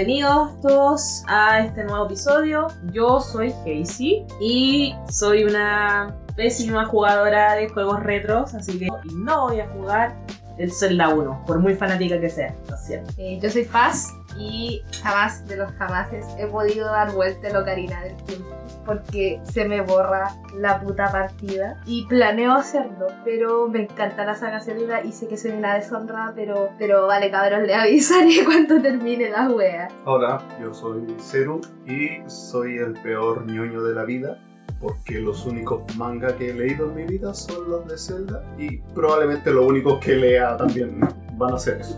bienvenidos todos a este nuevo episodio. Yo soy Casey y soy una pésima jugadora de juegos retros, así que no voy a jugar el Zelda 1, por muy fanática que sea, ¿no es cierto? Eh, yo soy Paz y jamás de los jamases he podido dar vuelta la ocarina del tiempo porque se me borra la puta partida y planeo hacerlo, pero me encanta la saga Zelda y sé que soy una deshonra, pero, pero vale cabrón, le avisaré cuando termine la wea. Hola, yo soy Zeru y soy el peor ñoño de la vida porque los únicos manga que he leído en mi vida son los de Zelda y probablemente los únicos que lea también van a ser eso.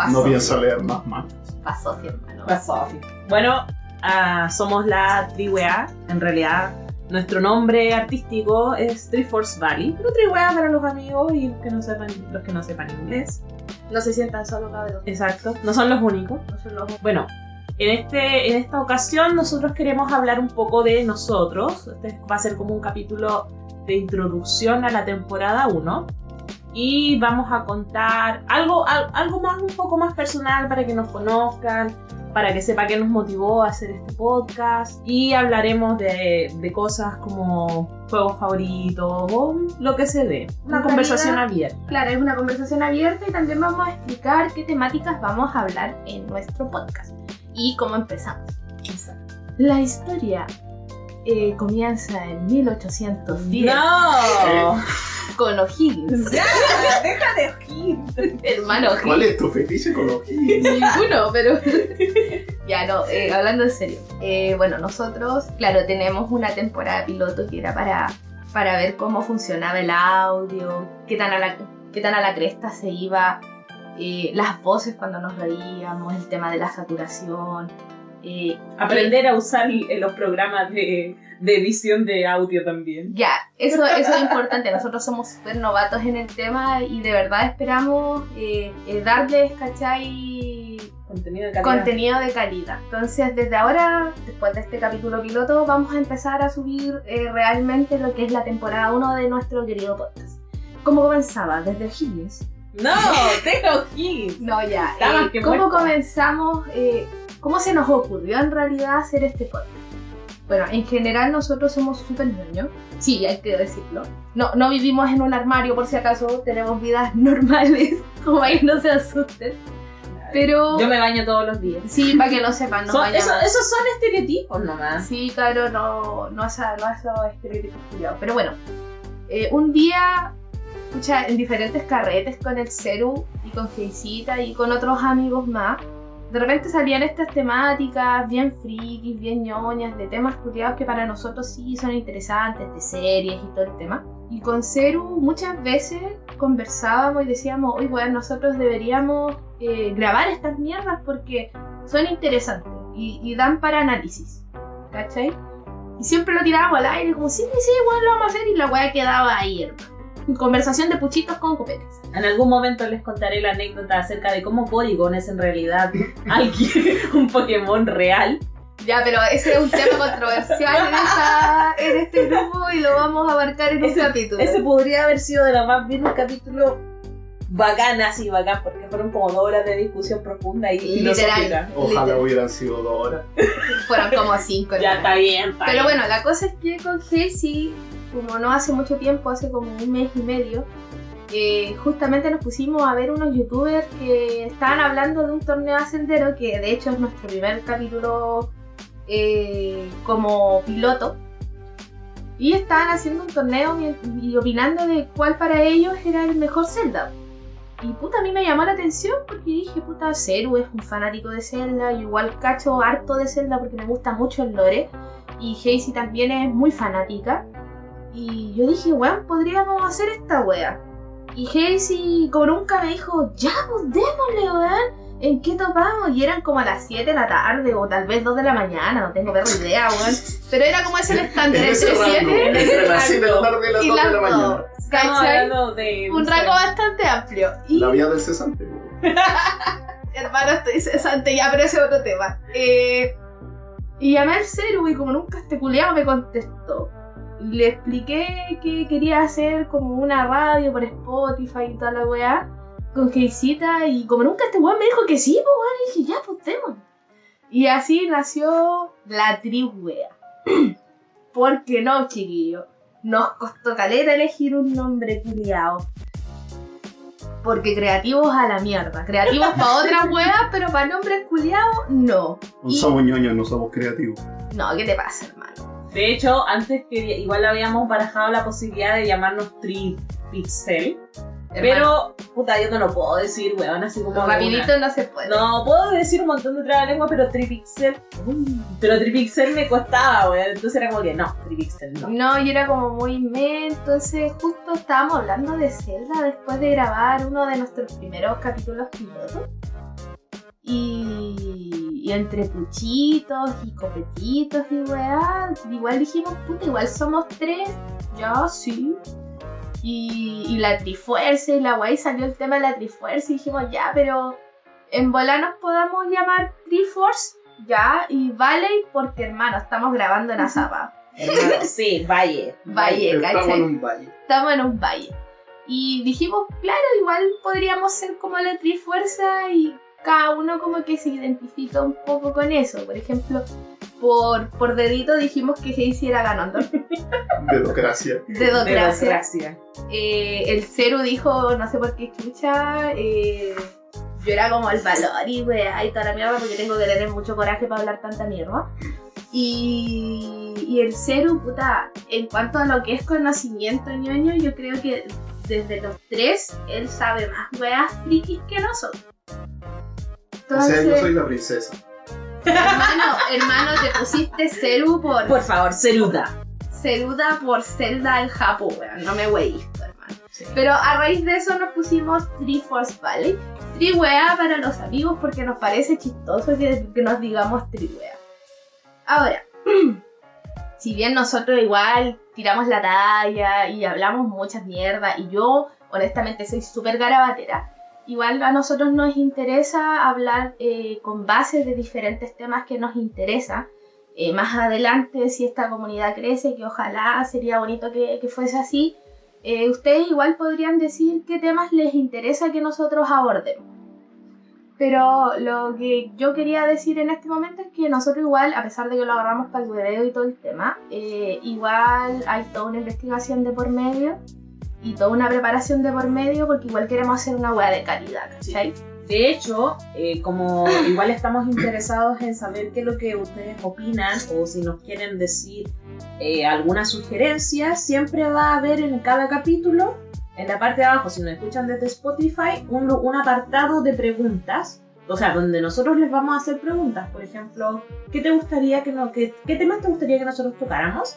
Paso. No pienso leer más mangas. Pasó, hermano. Pasó. Bueno, ah, somos la Triwea. En realidad, nuestro nombre artístico es Triforce Valley. Pero Triwea para los amigos y los que no sepan, los que no sepan inglés. No se sientan solo, cabrón. Exacto. No son los únicos. No son los Bueno, en, este, en esta ocasión nosotros queremos hablar un poco de nosotros. Este va a ser como un capítulo de introducción a la temporada 1. Y vamos a contar algo, al- algo más, un poco más personal para que nos conozcan, para que sepa qué nos motivó a hacer este podcast. Y hablaremos de, de cosas como juegos favoritos o lo que se dé. Una En conversación realidad- abierta. Claro, es una conversación abierta y también vamos a explicar qué temáticas vamos a hablar en nuestro podcast y cómo empezamos. La historia eh, comienza en 1810 ¡No! con O'Higgins. ¡Ya! ¡Deja de ojir! Hermano ¿Cuál O'Higgins. es tu fetiche con los Higgins? Ninguno, pero. ya no, eh, hablando en serio. Eh, bueno, nosotros, claro, tenemos una temporada piloto que era para, para ver cómo funcionaba el audio, qué tan a la, qué tan a la cresta se iba, eh, las voces cuando nos reíamos, el tema de la saturación. Eh, Aprender a usar eh, los programas de, de edición de audio también. Ya, eso, eso es importante. Nosotros somos súper novatos en el tema y de verdad esperamos eh, eh, darles, ¿cachai? Contenido de calidad. contenido de calidad. Entonces, desde ahora, después de este capítulo piloto, vamos a empezar a subir eh, realmente lo que es la temporada 1 de nuestro querido podcast. ¿Cómo comenzaba? Desde Higgins. no, deja ojir. No, ya. Eh, ¿Cómo muerto. comenzamos? ¿Cómo se nos ocurrió en realidad hacer este podcast? Bueno, en general nosotros somos súper ñoños. Sí, hay que decirlo. No, no vivimos en un armario, por si acaso, tenemos vidas normales. Como ahí no se asusten. Pero... Yo me baño todos los días. Sí, para que lo sepan, no Son- eso- esos son estereotipos nomás. Sí, claro, no, no, esa, no esos estereotipos culiados. Pero bueno, eh, un día, escucha, en diferentes carretes con el Ceru y con Feicita y con otros amigos más, de repente salían estas temáticas bien frikis, bien ñoñas, de temas culiados que para nosotros sí son interesantes, de series y todo el tema. Y con Ceru muchas veces conversábamos y decíamos, oye, bueno, nosotros deberíamos eh, grabar estas mierdas porque son interesantes y, dan para análisis. ¿Cachai? Y siempre lo tirábamos al aire, como, sí, sí, igual lo vamos a hacer, y la weá quedaba ahí, hermano. Conversación de puchitos con copetes. En algún momento les contaré la anécdota acerca de cómo Porygon es en realidad alguien, un Pokémon real. Ya, pero ese es un tema controversial en, esta- en este grupo y lo vamos a abarcar en Ese- un capítulo. Ese podría haber sido de lo más bien un capítulo bacán, así bacán, porque fueron como dos horas de discusión profunda y Literal. filosófica. Ojalá Literal. hubieran sido dos horas. Fueron como cinco. Ya está bien, está Pero bien. bueno, la cosa es que con Jessy, como no hace mucho tiempo, hace como un mes y medio, eh, justamente nos pusimos a ver unos youtubers que estaban hablando de un torneo ascendero, que de hecho es nuestro primer capítulo eh, como piloto. Y estaban haciendo un torneo y, y opinando de cuál para ellos era el mejor Zelda. Y puta, a mí me llamó la atención porque dije, puta, Zeru es un fanático de Zelda, yo igual cacho harto de Zelda porque me gusta mucho el lore. Y Hazy también es muy fanática. Y yo dije, weón, podríamos hacer esta wea. Y Hazy, como nunca, me dijo, ya, pues démosle, weón. ¿En qué topamos? Y eran como a las 7 de la tarde o tal vez 2 de la mañana, no tengo perra idea, weón. Pero era como ese el estándar, En entre ese rango, 7 entre las 7 de la tarde y las y 2 de la mañana. ¿Cachai? hablando de Un rango bastante amplio. Y La vía del cesante. hermano, estoy cesante ya, pero ese es otro tema. Eh, y llamé al Ceru y como nunca este culiao me contestó. Le expliqué que quería hacer como una radio por Spotify y toda la weá con Geisita y como nunca este weón me dijo que sí, pues weón, y dije, ya, pues. Y así nació la tribuea. ¿Por qué no, chiquillo? Nos costó caleta elegir un nombre culiao. Porque creativos a la mierda. Creativos para otras weas, pero para nombres culiados, no. No Y- somos ñoños, no somos creativos. No, ¿qué te pasa, hermano? De hecho, antes que igual habíamos barajado la posibilidad de llamarnos Tripixel. Hermano, Pero, puta, yo no lo puedo decir, weón, así como. rapidito no se puede. No, puedo decir un montón de trabalengua, pero Tripixel. Pero Tripixel me costaba, weón. Entonces era como que no, Tripixel no. No, y era como muy me, entonces justo estábamos hablando de Zelda después de grabar uno de nuestros primeros capítulos pilotos. Y, y entre puchitos y copetitos y weá, igual dijimos, puta, igual somos tres, ya sí. Y, y la trifuerza y la weá, y salió el tema de la trifuerza y dijimos, ya, pero en bola nos podamos llamar Triforce, ya, y Valley, porque hermano, estamos grabando en Azapa. Hermano, sí, Valle. Valle, Estamos ¿cachai? en un valle. Estamos en un valle. Y dijimos, claro, igual podríamos ser como la Trifuerza y cada uno como que se identifica un poco con eso. Por ejemplo, por, por dedito dijimos que Hazy era Ganondorf. Dedocracia. Dedocracia. Democracia. Eh, el Ceru dijo, no sé por qué chucha, eh, yo era como el valor y weá y toda la mierda porque tengo que tener mucho coraje para hablar tanta mierda. Y, y el Ceru, puta, en cuanto a lo que es conocimiento ñoño, yo creo que desde los tres él sabe más weas frikis que nosotros. O sea, yo soy la princesa. Hermano, hermano, te pusiste Ceru por, Por favor, Ceruda. Ceruda por Zelda en Japón, weón. No me weísto, hermano. Pero a raíz de eso nos pusimos Triforce Valley. Triwea para los amigos porque nos parece chistoso que, que nos digamos Triwea. Ahora, si bien nosotros igual tiramos la talla y hablamos muchas mierdas y yo honestamente soy súper garabatera, igual a nosotros nos interesa hablar eh, con bases de diferentes temas que nos interesan. Eh, más adelante, si esta comunidad crece, que ojalá sería bonito que, que fuese así, eh, ustedes igual podrían decir qué temas les interesa que nosotros abordemos. Pero lo que yo quería decir en este momento es que nosotros igual, a pesar de que lo agarramos para el video y todo el tema, eh, igual hay toda una investigación de por medio y toda una preparación de por medio porque igual queremos hacer una hueá de calidad, ¿cachai? De hecho, eh, como igual estamos interesados en saber qué es lo que ustedes opinan o si nos quieren decir eh, alguna sugerencia, siempre va a haber en cada capítulo, en la parte de abajo, si nos escuchan desde Spotify, un, un apartado de preguntas. O sea, donde nosotros les vamos a hacer preguntas. Por ejemplo, ¿qué te gustaría que no, que, qué temas te gustaría que nosotros tocáramos?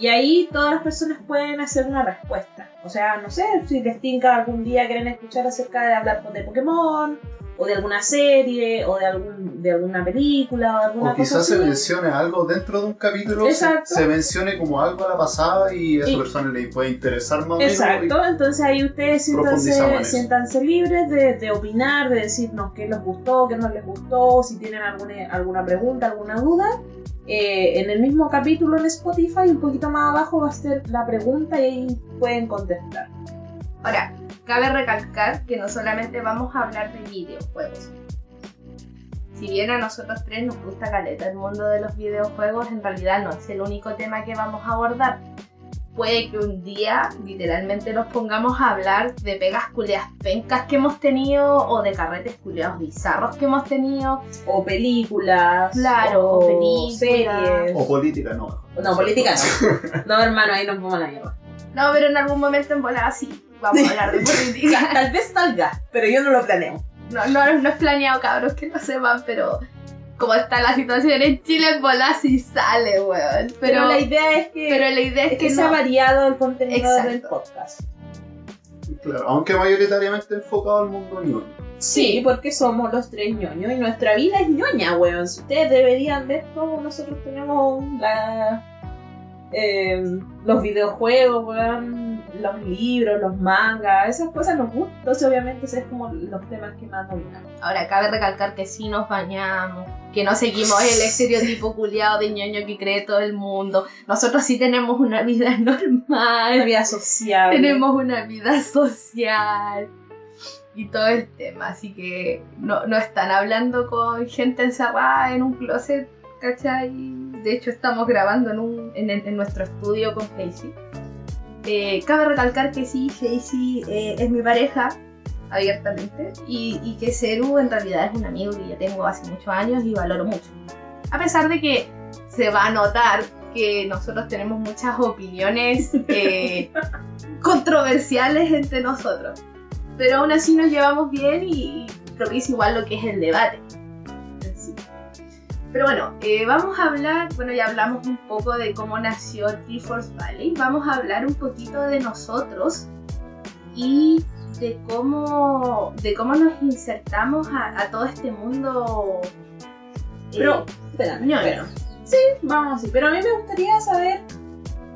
Y ahí todas las personas pueden hacer una respuesta. O sea, no sé, si les tinca algún día quieren escuchar acerca de hablar de Pokémon, o de alguna serie, o de, algún, de alguna película, o de alguna O quizás cosa se así. mencione algo dentro de un capítulo, se, Exacto. se mencione como algo a la pasada y a esa Y- persona le puede interesar más o menos. Exacto, entonces ahí ustedes siéntanse, siéntanse libres de, de opinar, de decirnos qué les gustó, qué no les gustó, si tienen alguna, alguna pregunta, alguna duda. Eh, en el mismo capítulo en Spotify, un poquito más abajo va a ser la pregunta y ahí pueden contestar. Ahora, cabe recalcar que no solamente vamos a hablar de videojuegos. Si bien a nosotros tres nos gusta caleta el mundo de los videojuegos, en realidad no es el único tema que vamos a abordar. Puede que un día literalmente nos pongamos a hablar de pegas culeas pencas que hemos tenido o de carretes culeados bizarros que hemos tenido. O películas, Claro, o, o películas. series. O política, no. No, política no. No, hermano, ahí nos vamos a la mierda. No, pero en algún momento en volada sí vamos a hablar de política. Tal vez salga, pero yo no lo planeo. No, no, no es planeado, cabros, que no sepan, pero como está la situación en Chile, en bola sí sale, weón. Pero, Pero, la idea es que, pero la idea es es que, que sea no. variado el contenido del Exacto. podcast. Claro, aunque mayoritariamente enfocado al mundo ñoño. Sí, porque somos los tres ñoños y nuestra vida es ñoña, weón. Si ustedes deberían ver cómo nosotros tenemos la, eh, los videojuegos, weón, los libros, los mangas, esas cosas nos gustan. Entonces, obviamente, esos es como los temas que más dominamos. Ahora, cabe recalcar que sí nos bañamos, que no seguimos el estereotipo culiado de ñoño que cree todo el mundo. Nosotros sí tenemos una vida Una normal, vida social. tenemos una vida social. y todo el tema. Así que no, no están hablando con gente encerrada en un closet, ¿cachai? De hecho, estamos grabando en, un, en, en nuestro estudio con Casey. Eh, cabe recalcar que sí, Casey eh, es mi pareja, abiertamente, y, y que Ceru en realidad es un amigo que ya tengo hace muchos años y valoro mucho. A pesar de que se va a notar que nosotros tenemos muchas opiniones eh, controversiales entre nosotros. Pero aún así nos llevamos bien y propicia igual lo que es el debate. Pero bueno, eh, vamos a hablar, bueno ya hablamos un poco de cómo nació Triforce Valley, vamos a hablar un poquito de nosotros y de cómo, de cómo nos insertamos a, a todo este mundo. eh, Pero, espera. Sí, vamos así. Pero a mí me gustaría saber,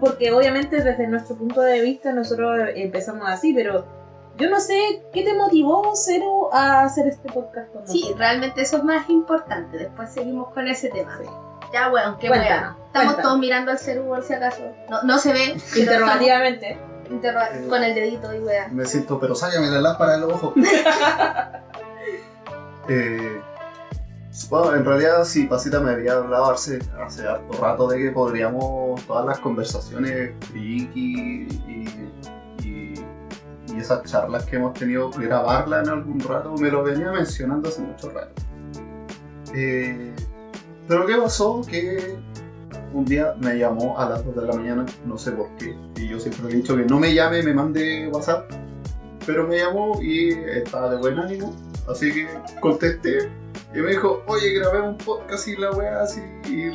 porque obviamente desde nuestro punto de vista nosotros empezamos así, pero yo no sé qué te motivó, Cero, a hacer este podcast con Sí, nosotros. realmente eso es más importante. Después seguimos con ese tema. Sí. Ya, weón, qué weón. Estamos cuéntanos. todos mirando al ceru por si acaso. No, no se ve. Interrogativamente. estamos interroga- con el dedito y weón. Me siento, pero sácame la lámpara de los ojos. Eh, bueno, en realidad sí, Pasita me había hablado hace, hace harto rato de que podríamos todas las conversaciones friki y esas charlas que hemos tenido, grabarlas en algún rato, me lo venía mencionando hace mucho rato. Eh, pero ¿qué pasó? Que un día me llamó a las 2 de la mañana, no sé por qué, y yo siempre le he dicho que no me llame, me mande WhatsApp, pero me llamó y estaba de buen ánimo, así que contesté y me dijo, oye, grabé un podcast y la weá así, y,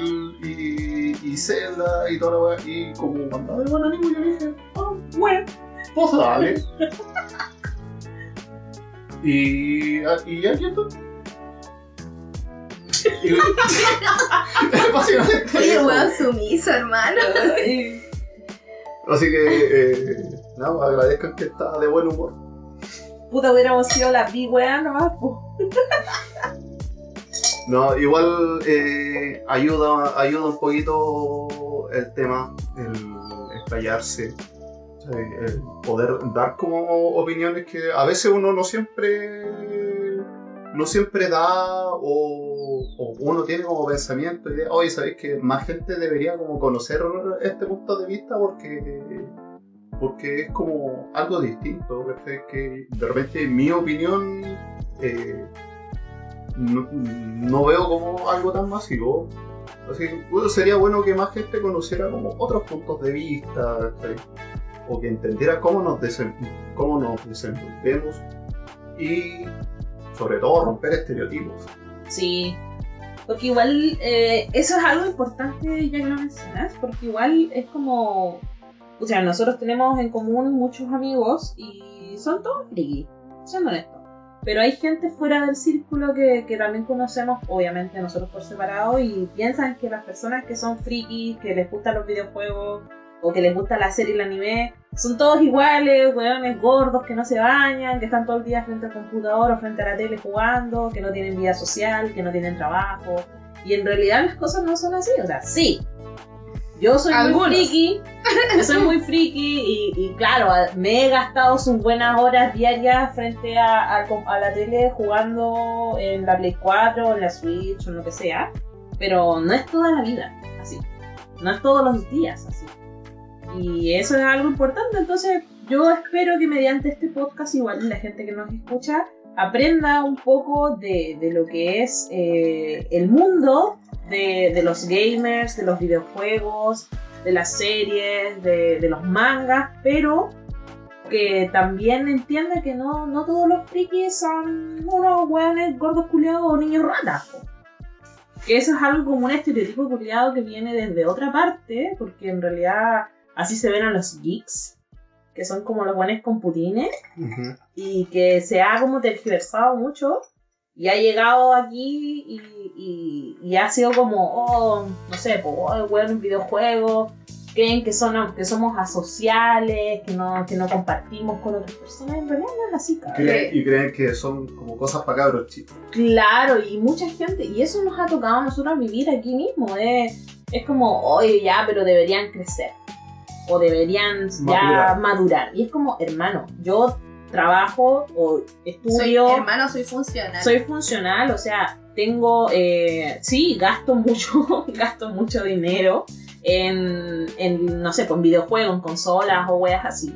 y, y Zelda y toda la weá, y como andaba de buen ánimo, yo dije, ah, bueno, pues dale. y, ah, y ya, está. Y- básicamente Oye, weón sumiso, hermano. Así que, eh, nada, agradezcan que está de buen humor. Puta, hubiéramos sido la big weá nomás, po. No, igual eh, ayuda, ayuda un poquito el tema, el explayarse, el poder dar como opiniones que a veces uno no siempre no siempre da o, uno tiene como pensamiento y oye, sabéis que más gente debería como conocer este punto de vista porque porque es como algo distinto, ¿cachai? que de repente mi opinión eh, no, no veo como algo tan masivo. Así sería bueno que más gente conociera como otros puntos de vista. O que entendiera cómo nos, cómo nos desenvolvemos y sobre todo romper estereotipos. Sí. Porque igual, eh, eso es algo importante ya que lo mencionas, porque igual es como. O sea, nosotros tenemos en común muchos amigos y son todos friki, siendo honestos. Pero hay gente fuera del círculo que, que también conocemos, obviamente nosotros por separado, y piensan que las personas que son frikis, que les gustan los videojuegos, o que les gusta la serie y el anime, son todos iguales, weones gordos que no se bañan, que están todo el día frente al computador o frente a la tele jugando, que no tienen vida social, que no tienen trabajo. Y en realidad las cosas no son así, o sea, sí. Yo soy Algunos. muy friki, yo soy muy friki y, y claro, me he gastado sus buenas horas diarias frente a, a com- a la tele jugando en la Play 4, en la Switch o en lo que sea, pero no es toda la vida así, no es todos los días así. Y eso es algo importante, entonces yo espero que mediante este podcast igual la gente que nos escucha aprenda un poco de, de lo que es eh, el mundo de, de los gamers, de los videojuegos, de las series, de, de los mangas, pero que también entienda que no, no todos los frikis son unos hueones gordos culiados o niños ratas. Que eso es algo como un estereotipo culiado que viene desde otra parte, porque en realidad así se ven a los geeks, que son como los buenos con putines y que se ha como tergiversado mucho y ha llegado aquí y, y- y ha sido como, oh, no sé, pues, oh, bueno, un videojuego, creen que, son, que somos asociales, que no, que no compartimos con otras personas, en realidad no es así, cabrón. Creen- y creen que son como cosas para cabros chicos. Claro, y mucha gente, y eso nos ha tocado a nosotros vivir aquí mismo, eh, es como, oye, ya, pero deberían crecer, o deberían ya Madurar. Y es como, hermano, yo trabajo o Soy, estudio. hermano, soy funcional. soy funcional, o sea, tengo, eh, sí, gasto mucho, gasto mucho dinero en, en, no sé, con videojuegos, en consolas o weas así.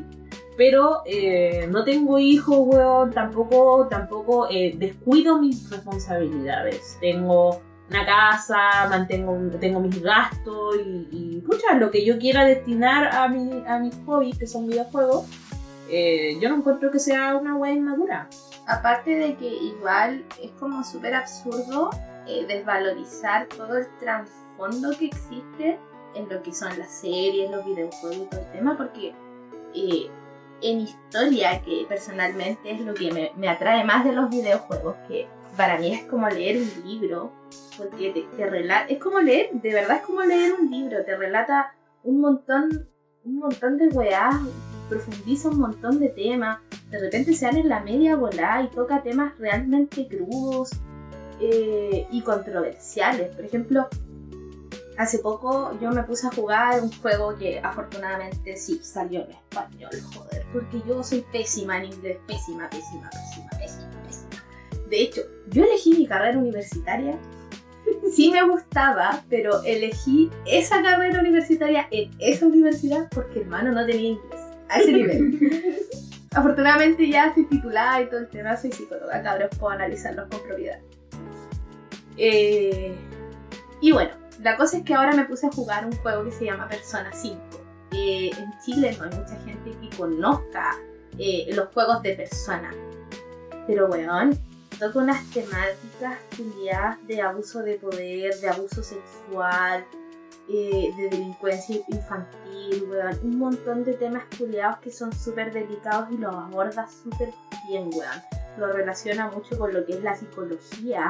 Pero eh, no tengo hijos, weón, tampoco, tampoco eh, descuido mis responsabilidades. Tengo una casa, mantengo, tengo mis gastos y, y pucha, lo que yo quiera destinar a, mi, a mis hobbies, que son videojuegos, eh, yo no encuentro que sea una wea inmadura. Aparte de que igual es como súper absurdo eh, desvalorizar todo el trasfondo que existe en lo que son las series, los videojuegos y todo el tema, porque eh, en historia, que personalmente es lo que me, me atrae más de los videojuegos, que para mí es como leer un libro, porque te, te relata, es como leer, de verdad es como leer un libro, te relata un montón, un montón de weás, profundiza un montón de temas, de repente se dan en la media volada y toca temas realmente crudos eh, y controversiales. Por ejemplo, hace poco yo me puse a jugar un juego que afortunadamente sí salió en español, joder, porque yo soy pésima en inglés, pésima, pésima, pésima, pésima, pésima. De hecho, yo elegí mi carrera universitaria. Sí me gustaba, pero elegí esa carrera universitaria en esa universidad porque hermano no tenía inglés a ese nivel. Afortunadamente ya estoy titulada y todo el tema, soy psicóloga, cabros, puedo analizarlos con propiedad. Eh, y bueno, la cosa es que ahora me puse a jugar un juego que se llama Persona 5. Eh, en Chile no hay mucha gente que conozca eh, los juegos de Persona. Pero weón, toca unas temáticas culiadas de abuso de poder, de abuso sexual, eh, de delincuencia infantil, weón. Un montón de temas culiados que son súper delicados y los aborda súper bien, weón. Lo relaciona mucho con lo que es la psicología,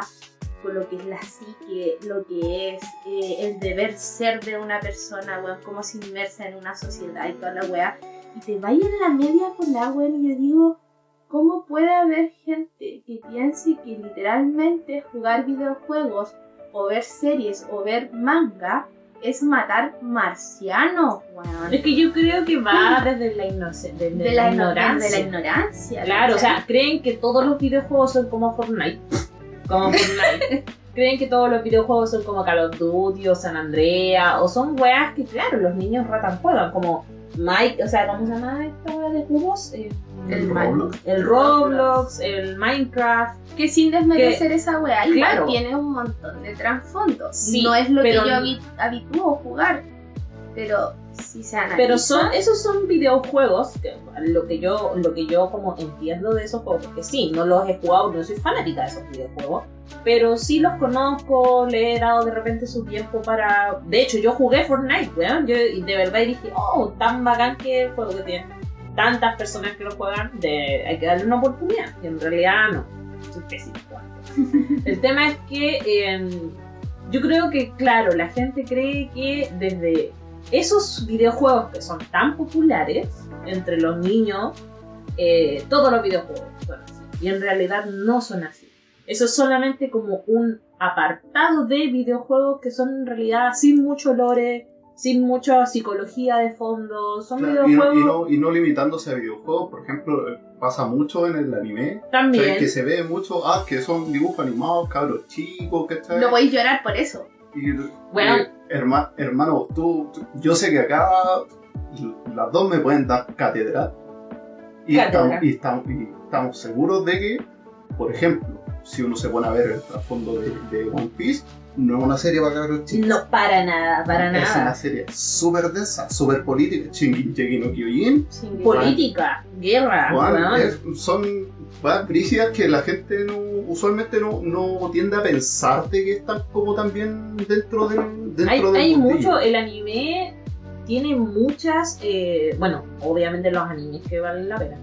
con lo que es la psique, lo que es eh, el deber ser de una persona, weón, cómo se inmersa en una sociedad y toda la weá. Y te vaya en la media con la weón y yo digo, ¿cómo puede haber gente que piense que literalmente jugar videojuegos o ver series o ver manga es matar marcianos? Es que yo creo que va desde la, De la la, igno- ignorancia. de la ignorancia. Claro, o sea, creen que todos los videojuegos son como Fortnite. Como Fortnite. creen que todos los videojuegos son como Call of Duty o San Andrea. O son weas que, claro, los niños ratan juegan. Como Mike, o sea, ¿cómo se llama esta wea de cubos? Eh, El Roblox. el Roblox, el Minecraft. Que sin desmerecer esa weá, igual claro. tiene un montón de trasfondos. Sí, no es lo que yo habitúo jugar, pero sí se analiza. Pero son, esos son videojuegos, que, lo que yo, lo que yo como entiendo de esos juegos, porque sí, no los he jugado, no soy fanática de esos videojuegos, pero sí los conozco, le he dado de repente su tiempo para. De hecho, yo jugué Fortnite, weón, yo de verdad dije, oh, tan bacán que el juego que tiene tantas personas que lo juegan, de, hay que darle una oportunidad, y en realidad no, soy pésimo el tema es que eh, yo creo que, claro, la gente cree que desde esos videojuegos que son tan populares entre los niños, eh, todos los videojuegos son así. Y en realidad no son así. Eso es solamente como un apartado de videojuegos que son en realidad sin mucho lore, sin mucha psicología de fondo. Son Claro, y, no, videojuegos y, no, y no limitándose a videojuegos, por ejemplo, eh, pasa mucho en el anime, también. que se ve mucho, ah, que son dibujos animados, cabros chicos, ¿cachai? No podéis llorar por eso. Y, Bueno. eh, herma- hermano, tú, tú- yo sé que acá las dos me pueden dar cátedra. Y, Cátedra. estamos, y, estamos, y estamos seguros de que, por ejemplo, si uno se pone a ver el trasfondo de, de One Piece, no es una serie para cabros chicos. No, para nada, para Es una nada. serie súper densa, súper política. Shingeki no Kyojin Política, guerra, weón. es- son brígidas que la gente no, usualmente no, no tiende a pensarte que están como también dentro del dentro hay, del hay mundillo. mucho, el anime tiene muchas, eh, bueno, obviamente los animes que valen la pena.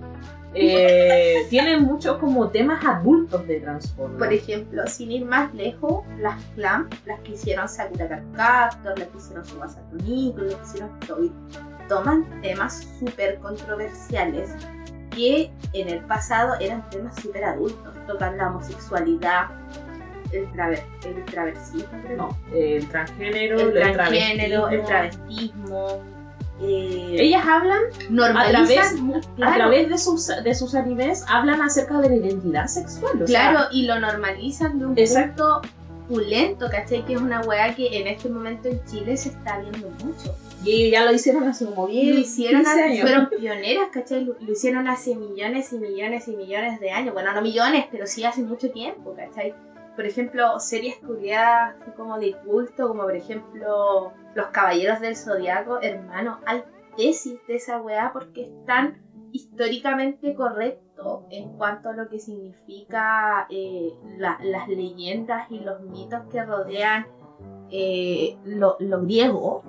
Eh, tienen muchos como temas adultos de trasfondo. Por ejemplo, sin ir más lejos, las clan, las que hicieron Sakura Card Captor, las que hicieron Subasa Chronicles, las que hicieron Toy, toman temas súper controversiales que en el pasado eran temas súper adultos. Tocan la homosexualidad, el, traver, el traversismo, creo. No, el transgénero, el el transgénero, el travestismo. travestismo, eh, ellas hablan a Normalizan, través, mu- a claro, través de sus, de sus animes, hablan acerca de la identidad sexual. o sea, claro, y lo normalizan de un Exacto. punto pulento, ¿cachai? Que es una weá que en este momento en Chile se está viendo mucho. y ya lo hicieron hace como 10, Lo hicieron, 15 hace- fueron pioneras, ¿cachai? Lo, lo hicieron hace millones y millones y millones de años. Bueno, no millones, pero sí hace mucho tiempo, ¿cachai? Por ejemplo, series curiadas así como de culto, como por ejemplo Los Caballeros del Zodiaco, hermano, hay tesis de esa weá porque están históricamente correcto en cuanto a lo que significa eh, la- las leyendas y los mitos que rodean eh, lo, lo griego,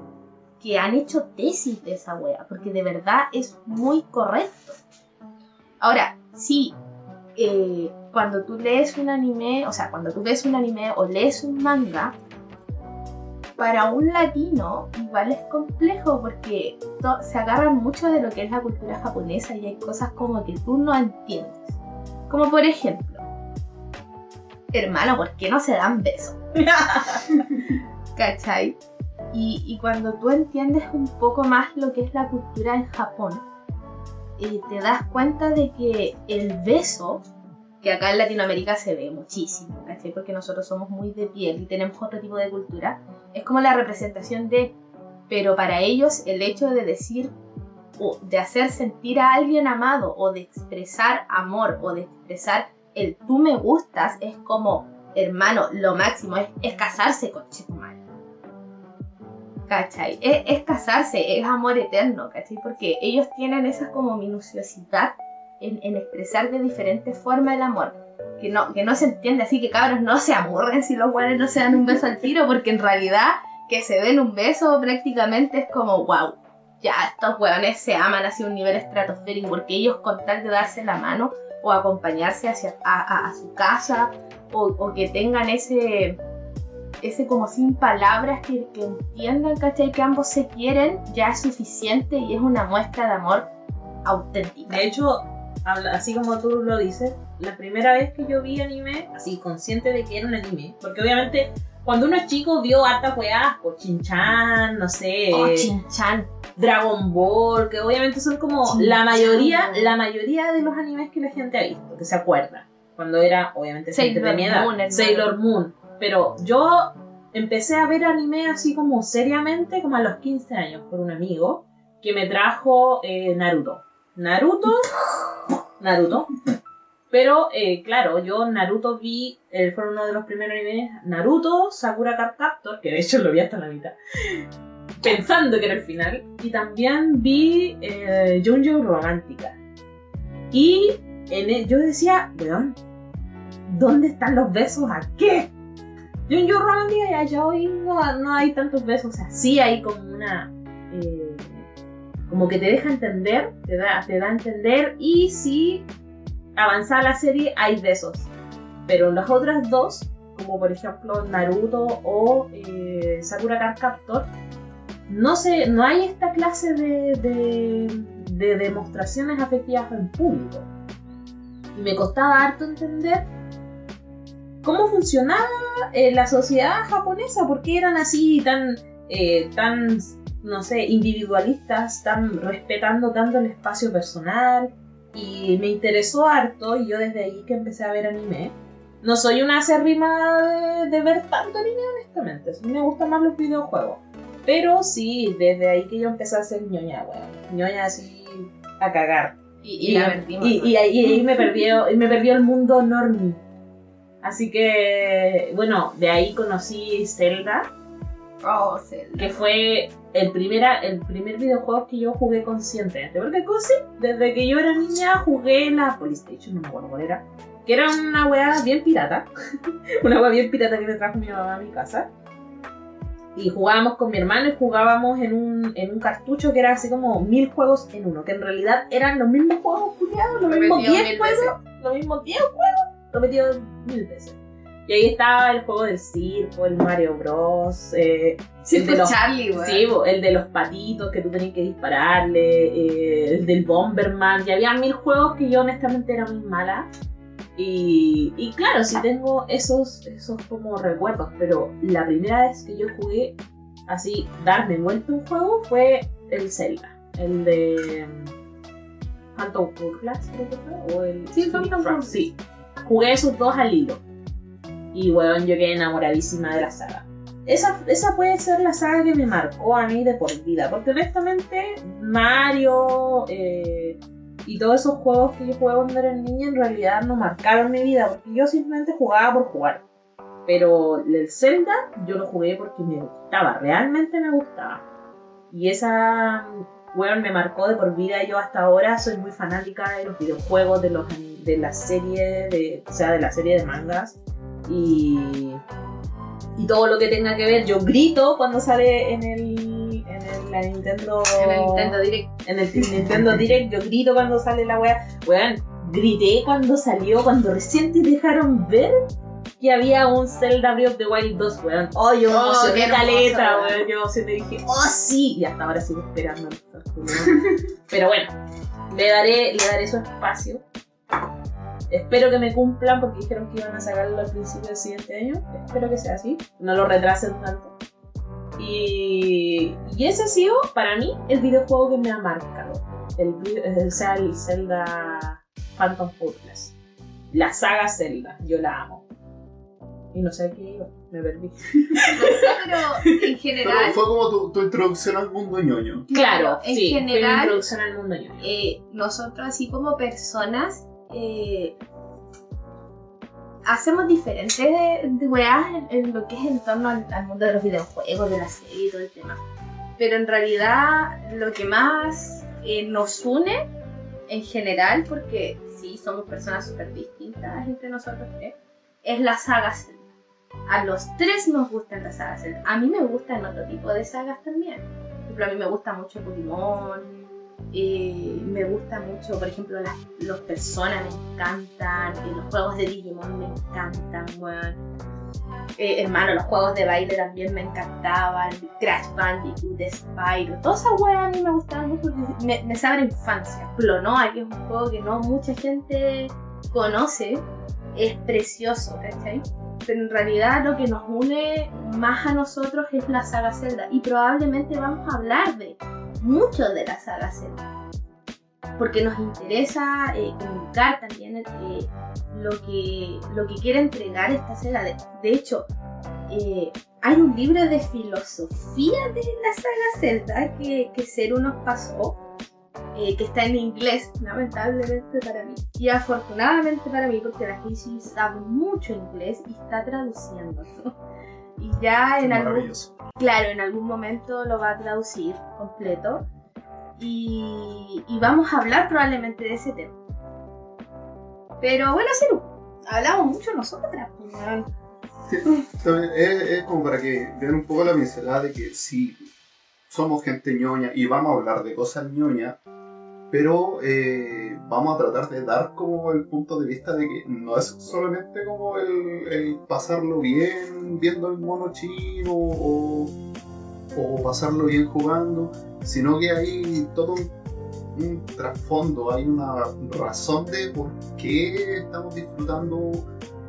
que han hecho tesis de esa wea, porque de verdad es muy correcto. Ahora, sí, eh, cuando tú lees un anime, o sea, cuando tú ves un anime o lees un manga, para un latino igual es complejo porque se agarran mucho de lo que es la cultura japonesa y hay cosas como que tú no entiendes. Como por ejemplo, hermano, ¿por qué no se dan besos? ¿Cachai? Y, y cuando tú entiendes un poco más lo que es la cultura en Japón, eh, te das cuenta de que el beso, que acá en Latinoamérica se ve muchísimo, ¿cachai? Porque nosotros somos muy de piel y tenemos otro tipo de cultura, es como la representación de, pero para ellos el hecho de decir o de hacer sentir a alguien amado o de expresar amor o de expresar el tú me gustas es como, hermano, lo máximo es, casarse con Chetumal. ¿Cachai? Es, es casarse, es amor eterno, ¿cachai? Porque ellos tienen esa como minuciosidad en, en expresar de diferentes formas el amor. Que no, que no se entiende, así que cabros no se aburren si los guanes no se dan un beso al tiro, porque en realidad que se den un beso prácticamente es como, wow, ya estos hueones se aman hacia un nivel estratosférico, porque ellos con tal de darse la mano o acompañarse hacia a, a- a su casa o, o que tengan ese ese como sin palabras que, que entiendan, ¿cachai? Que ambos se quieren, ya es suficiente y es una muestra de amor auténtica. De hecho, así como tú lo dices, la primera vez que yo vi anime, así consciente de que era un anime, porque obviamente cuando uno es chico vio hartas weas, por Chinchan, no sé, Oh, Chinchan. Dragon Ball, que obviamente son como la mayoría, la mayoría de los animes que la gente ha visto, que se acuerda. Cuando era, obviamente, gente de Sailor mi edad, Moon. Sailor Moon. Pero yo empecé a ver anime así como seriamente, como a los 15 años, por un amigo que me trajo eh, Naruto. Naruto, Naruto. Pero, eh, claro, yo Naruto vi, eh, fue uno de los primeros animes, Naruto, Sakura Card Captor, que de hecho lo vi hasta la mitad, pensando que era el final. Y también vi eh, Junjo Romántica. Y en e- yo decía, weón, ¿dónde están los besos? ¿A qué? Junjo Romántica ya hoy no, no hay tantos besos. O sea, sí hay como una... eh, como que te deja entender, te da, te da a entender. Y sí, avanzada la serie, hay besos. Pero las otras dos, como por ejemplo Naruto o eh, Sakura Card Captor, no, sé, no hay esta clase de, de, de demostraciones afectivas en público. Y me costaba harto entender cómo funcionaba eh, la sociedad japonesa, por qué eran así tan, eh, tan, no sé, individualistas, tan respetando tanto el espacio personal. Y me interesó harto y yo desde ahí que empecé a ver anime. No soy una acérrima de, de ver tanto anime, honestamente. Me gustan más los videojuegos. Pero sí, desde ahí que yo empecé a ser ñoña, weón. ñoña así a cagar. Y, y la perdimos. y- ahí, y ahí me perdió, y me perdió el mundo normie. Así que, bueno, de ahí conocí Zelda, Oh, que fue el, primera, el primer videojuego que yo jugué conscientemente. Porque cosí, desde que yo era niña jugué la PlayStation, no me acuerdo cuál era. Que era una weá bien pirata. una weá bien pirata que me trajo mi mamá a mi casa. Y jugábamos con mi hermano y jugábamos en un, en un cartucho que era así como mil juegos en uno. Que en realidad eran los mismos juegos culiados, los mismos Repetido 10 mil juegos, los mismos 10 juegos, repetido mil veces. Y ahí estaba el juego del circo, el Mario Bros. eh, el de los Charlie, weón. Sí, el de los patitos que tú tenías que dispararle, eh, el del Bomberman, y había mil juegos que yo honestamente era muy mala. Y, y claro, sí tengo esos, esos como recuerdos, pero la primera vez que yo jugué así, darme vuelta un juego fue el Zelda, el de mm, Phantom Hourglass, creo que fue, o el Sí, Phantom. Sí, jugué esos dos al hilo. Y bueno, yo quedé enamoradísima de la saga. Esa, esa puede ser la saga que me marcó a mí de por vida, porque honestamente Mario eh, y todos esos juegos que yo jugué cuando era niña en realidad no marcaron mi vida, porque yo simplemente jugaba por jugar. Pero el Zelda yo lo jugué porque me gustaba, realmente me gustaba. Y esa, weón, me marcó de por vida. Yo hasta ahora soy muy fanática de los videojuegos, de, los, de la serie, de, o sea, de la serie de mangas. Y, y todo lo que tenga que ver. Yo grito cuando sale en el, en el la Nintendo, En el Nintendo Direct. en el Nintendo Direct. Yo grito cuando sale la wea. Weón, grité cuando salió, cuando recién te dejaron ver que había un Zelda Breath of the Wild 2, weón. Oh, yo me Oh, emocioné caleta, weón. Yo me dije, oh, sí. Y hasta ahora sigo esperando. Pero bueno, le daré, le daré su espacio. Espero que me cumplan porque dijeron que iban a sacarlo al principio del siguiente año. Espero que sea así. No lo retrasen tanto. Y, y ese ha sido, para mí, el videojuego que me ha marcado. El, o sea, el Zelda Phantom Hourglass. La saga Zelda. Yo la amo. Y no sé a qué iba. Me perdí. No sé, pero en Pero general, fue como tu, tu introducción al mundo ñoño. Claro, en sí. fue mi general, introducción al mundo ñoño. eh, nosotros así como personas eh, hacemos diferentes de, de weas en, en lo que es en torno al, al mundo de los videojuegos, de la serie y todo el tema. Pero en realidad lo que más eh, nos une en general, porque sí, somos personas súper distintas entre nosotros tres, es la saga Zelda. A los tres nos gustan las sagas. A mí me gustan otro tipo de sagas también. Por ejemplo, a mí me gusta mucho Pokémon, eh, me gusta mucho, por ejemplo, las, los personas me encantan, eh, los juegos de Digimon me encantan. Eh, hermano, los juegos de baile también me encantaban, Crash Bandicoot, Spyro, todas esas weas a mí me gustaban mucho me, me saben infancia. Clonoa, que es un juego que no mucha gente conoce, es precioso, ¿cachai? En realidad lo que nos une más a nosotros es la saga Zelda y probablemente vamos a hablar de mucho de la saga Zelda. Porque nos interesa eh, comunicar también eh, lo, que, lo que quiere entregar esta Zelda. De, de hecho, eh, hay un libro de filosofía de la saga Zelda que, que Ceru pasó, eh, que está en inglés, lamentablemente para mí. Y afortunadamente para mí, porque la Casey sabe mucho inglés y está traduciendo. Y ya en algún. Claro, en algún momento lo va a traducir completo. Y, y vamos a hablar probablemente de ese tema. Pero bueno, Ceru, hablamos mucho nosotras. pues, Es, es como para que vean un poco la pincelada de que sí, somos gente ñoña y vamos a hablar de cosas ñoñas, pero eh, vamos a tratar de dar como el punto de vista de que no es solamente como el, pasarlo bien viendo el mono chino o, pasarlo bien jugando, sino que hay todo un, trasfondo, hay una razón de por qué estamos disfrutando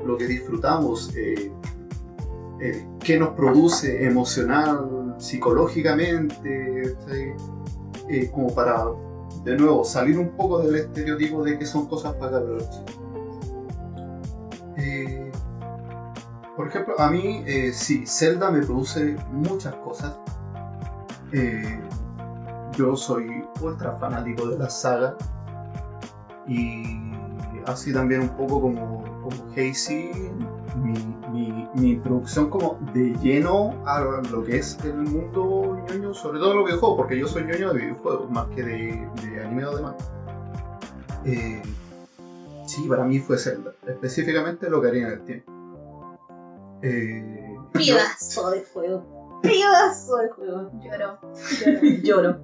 lo que disfrutamos. eh, eh, qué nos produce emocional, psicológicamente. Eh, como para, de nuevo, salir un poco del estereotipo de que son cosas para chicos. Eh, por ejemplo, a mí, eh, sí, Zelda me produce muchas cosas. Eh, yo soy ultra fanático de la saga y así también un poco como, como mi, mi- mi introducción como de lleno a lo que es el mundo ñoño, sobre todo los videojuegos, porque yo soy ñoño de videojuegos más que de, de anime o de manga. Eh, sí, para mí fue Zelda, específicamente lo que haría en el tiempo. Eh, yo- de juego. Pedazo de juego. Lloro, Lloro. lloro.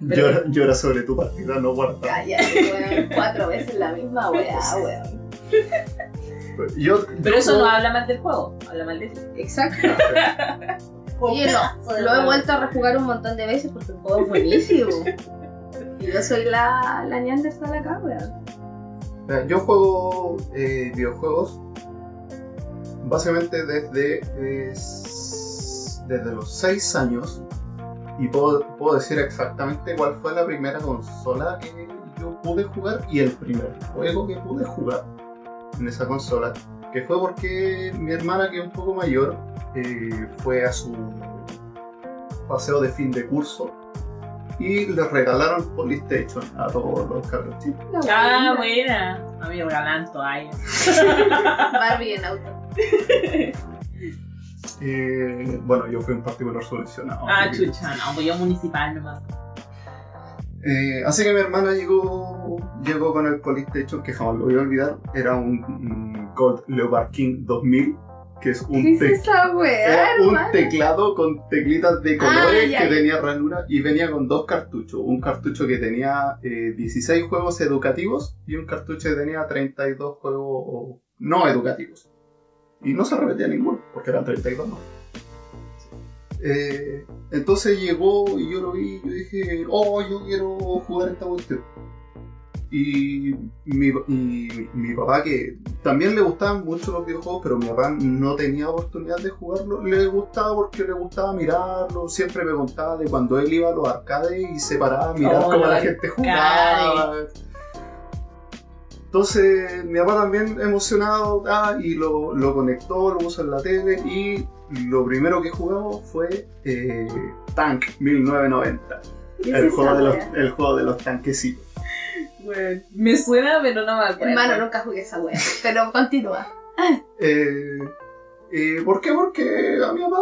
llora, llora sobre tu partida no guardada. Cállate, weón. Cuatro veces la misma weá, weón. Yo, Pero yo eso no habla mal del juego, habla mal de ti. Exacto. Oye, no, lo he vuelto a rejugar un montón de veces porque el juego es buenísimo. Y yo soy la, la Neanderthal acá, weón. Yo juego eh, videojuegos básicamente desde, es- desde los 6 años y puedo, puedo decir exactamente cuál fue la primera consola que yo pude jugar y el primer juego que pude jugar en esa consola, que fue porque mi hermana, que es un poco mayor, eh, fue a su paseo de fin de curso y le regalaron PlayStation a todos los cabros chicos. Ah, buena. A mí me regalan toallas. Barbie en auto. Eh, bueno, yo fui un particular subvencionado. Ah, que- chucha, no, pues yo municipal nomás. Eh, así que mi hermana llegó, llegó con el PlayStation que jamás lo voy a olvidar. Era un, Gold Leopard King 2000, que es un, teclado con teclitas de colores Ah, ya, que tenía ranura y venía con dos cartuchos. Un cartucho que tenía eh, 16 juegos educativos y un cartucho que tenía 32 juegos no educativos. Y no se repetía ninguno, porque eran 32 más. Eh, entonces llegó y yo lo vi y yo dije, oh, yo quiero jugar esta cuestión. Y mi, y mi papá, que también le gustaban mucho los videojuegos, pero mi papá no tenía oportunidad de jugarlo, le gustaba porque le gustaba mirarlo, siempre me contaba de cuando él iba a los arcades y se paraba a mirar Oh, cómo la gente jugaba. Entonces mi papá también emocionado ah, y lo, lo conectó, lo puso en la tele y lo primero que jugamos fue eh, Tank 1990, ¿Qué es el juego, de los, el juego de los tanquecitos. Bueno, me suena, pero no me acuerdo. Hermano, nunca jugué esa weá. Pero continúa. Eh, eh, ¿Por qué? Porque a mi papá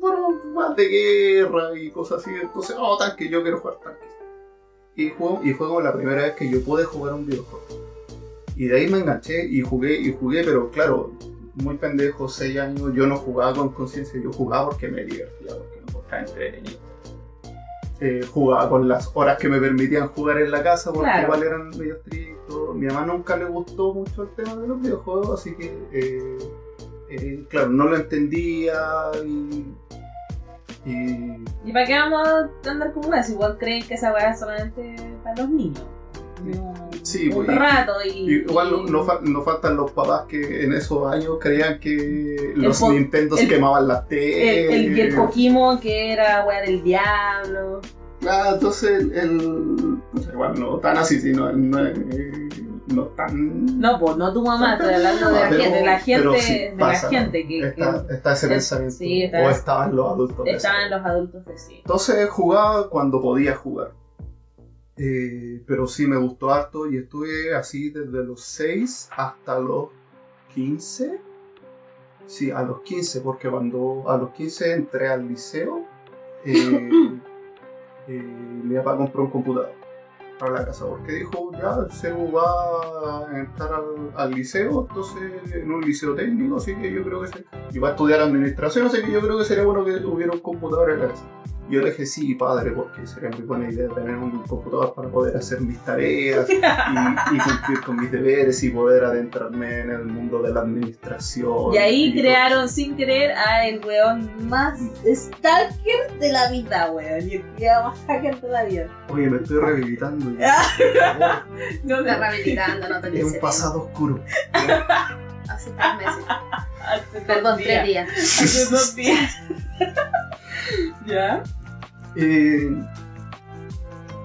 fueron más de guerra y cosas así. Entonces, oh, tanque, yo quiero jugar tanques. Y, jugó- y fue como la primera vez que yo pude jugar un videojuego. Y de ahí me enganché y jugué y jugué, pero claro, muy pendejo, 6 años, yo no jugaba con conciencia, yo jugaba porque me divertía, porque me gustaba entretenido. Eh, jugaba con las horas que me permitían jugar en la casa, porque Claro. igual eran medio estrictos. Mi mamá nunca le gustó mucho el tema de los videojuegos, así que, eh, eh, claro, no lo entendía y. y ¿Y para qué vamos a andar como eso? Igual creen que esa weá es solamente para los niños. No, Sí, un pues, y- rato y. igual no, y- no fa- no faltan los papás que en esos años creían que los po- Nintendos el- quemaban las el, teles. el, el Pokémon que era weá del diablo. Claro, entonces el. pucha, igual no tan así, sino no, eh, no tan. No, pues no tu mamá, estoy hablando de la Pero- gente, de la gente, sí, de pasa, la gente que, Está, está ese es- pensamiento. sí, está- o estaban los adultos. que de estaban los adultos de sí. Entonces jugaba cuando podía jugar. Eh, pero sí me gustó harto y estuve así desde los 6 hasta los 15. Sí, a los 15, porque cuando a los 15 entré al liceo, eh, eh, mi papá compró un computador para la casa, porque dijo, ya, el CEU va a entrar al, al liceo, entonces en un liceo técnico, así que yo creo que se, y va a estudiar administración, así que yo creo que sería bueno que hubiera un computador en la casa. Yo le dije, sí, padre, porque sería muy buena idea tener un computador para poder hacer mis tareas y, y cumplir con mis deberes y poder adentrarme en el mundo de la administración. Y ahí crearon sin querer a el weón más stalker de la vida, weón. Y el más hacker de la vida. eso. Oye, me estoy rehabilitando. ya. No, Está rehabilitando, no te Es un pasado oscuro. Hace tres meses. Hace Perdón, dos tres días. Hace dos días. ¿Ya? Eh,